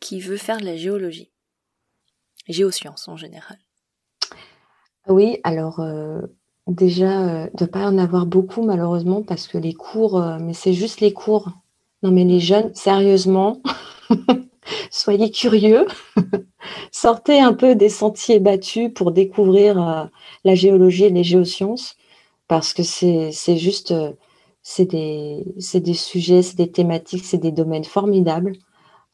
qui veut faire de la géologie? Géosciences en général. Oui, alors euh, déjà, de ne pas en avoir beaucoup malheureusement parce que les cours, mais c'est juste les cours. Non mais les jeunes, sérieusement, soyez curieux, sortez un peu des sentiers battus pour découvrir la géologie et les géosciences parce que c'est juste, euh, c'est des, des, sujets, c'est des thématiques, c'est des domaines formidables.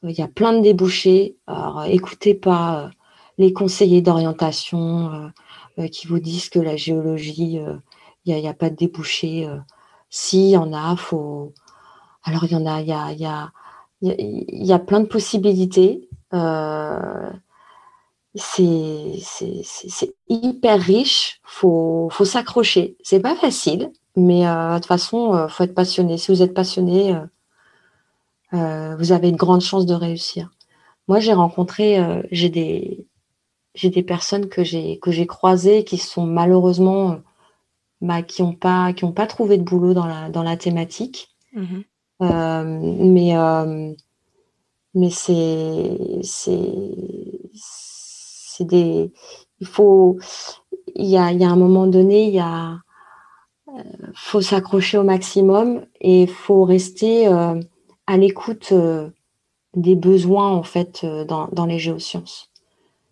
Il y a plein de débouchés. Alors, écoutez pas euh, les conseillers d'orientation euh, qui vous disent que la géologie, il n'y a, pas de débouchés. si, il y en a, faut. Alors, il y en a, il y a, y a, y a plein de possibilités. Euh, c'est hyper riche. Faut, faut s'accrocher. C'est pas facile, mais euh, de toute façon, il euh, faut être passionné. Si vous êtes passionné, euh, vous avez une grande chance de réussir. Moi, j'ai rencontré, j'ai des, j'ai des personnes que j'ai que j'ai croisées qui sont malheureusement, bah, qui n'ont pas qui ont pas trouvé de boulot dans la dans la thématique. Mmh mais mais c'est c'est des, il faut, il y a, un moment donné, il y a, euh, faut s'accrocher au maximum et faut rester euh, à l'écoute euh, des besoins en fait dans, les géosciences.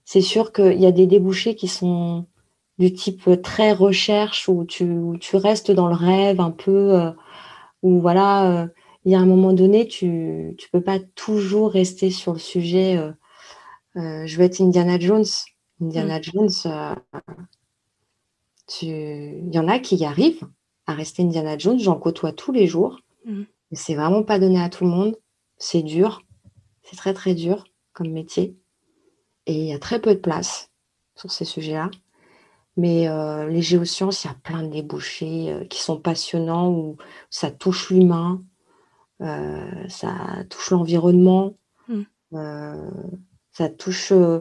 C'est sûr qu'il y a des débouchés qui sont du type très recherche où tu, tu restes dans le rêve un peu, où voilà, il y a un moment donné, tu ne peux pas toujours rester sur le sujet euh, je veux être Indiana Jones. Indiana mm. Jones, euh, il y en a qui y arrivent à rester Indiana Jones. J'en côtoie tous les jours. Mm. C'est vraiment pas donné à tout le monde. C'est dur. C'est très très dur comme métier. Et il y a très peu de place sur ces sujets-là. Mais euh, les géosciences, il y a plein de débouchés qui sont passionnants, où ça touche l'humain, ça touche l'environnement. Mm ça touche euh,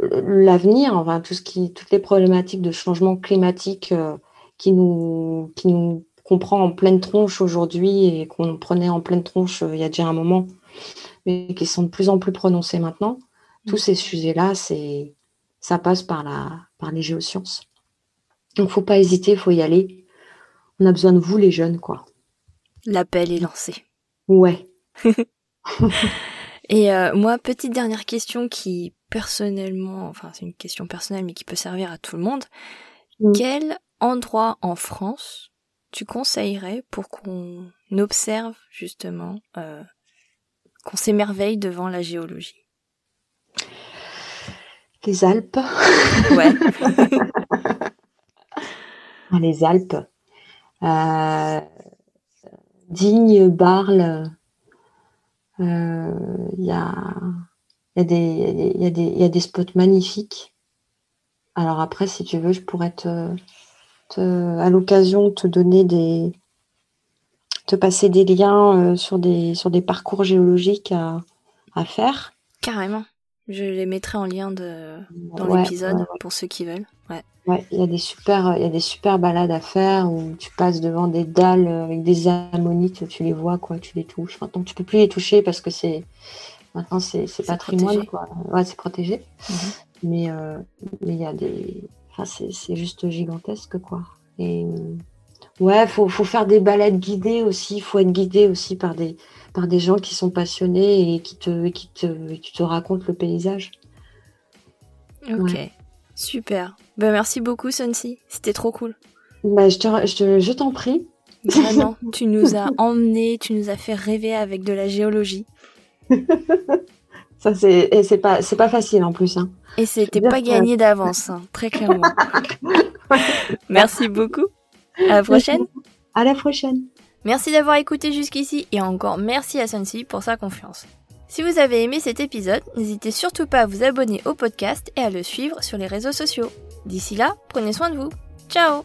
l'avenir, enfin tout ce qui, toutes les problématiques de changement climatique euh, qui nous, qui nous comprend en pleine tronche aujourd'hui et qu'on prenait en pleine tronche euh, il y a déjà un moment, mais qui sont de plus en plus prononcés maintenant. Tous ces sujets-là, c'est ça passe par la par les géosciences. Donc faut pas hésiter, il faut y aller. On a besoin de vous les jeunes, quoi. L'appel est lancé. Ouais. Et euh, moi, petite dernière question qui personnellement, enfin c'est une question personnelle mais qui peut servir à tout le monde. Quel endroit en France tu conseillerais pour qu'on observe justement, euh, qu'on s'émerveille devant la géologie? Les Alpes. Ouais. Ah, les Alpes. Euh, Digne, Barle, il y a, y, a des, spots magnifiques. Alors après, si tu veux, je pourrais te, à l'occasion te donner des te passer des liens euh, sur des sur des parcours géologiques à faire. Carrément. Je les mettrai en lien de, dans l'épisode pour ceux qui veulent. Ouais. Il y a des super, il y a des super balades à faire où tu passes devant des dalles avec des ammonites, tu les vois quoi, tu les touches. Maintenant, tu peux plus les toucher parce que c'est maintenant c'est patrimoine quoi. Ouais, c'est protégé. Mhm. Mais euh, mais il y a des, enfin, c'est juste gigantesque quoi. Et ouais, faut faut faire des balades guidées aussi. Faut être guidé aussi par des par des gens qui sont passionnés et qui te qui te qui te racontent le paysage. Ok. Super. Ben, merci beaucoup, Sunsi. C'était trop cool. Bah, je, te, je, t'en prie. Vraiment, tu nous as emmenés, tu nous as fait rêver avec de la géologie. Ça, c'est, et c'est pas, c'est pas facile en plus. Hein. Et c'était pas gagné d'avance, hein, très clairement. Merci beaucoup. À la prochaine. À la prochaine. Merci d'avoir écouté jusqu'ici et encore merci à Sunsi pour sa confiance. Si vous avez aimé cet épisode, n'hésitez surtout pas à vous abonner au podcast et à le suivre sur les réseaux sociaux. D'ici là, prenez soin de vous. Ciao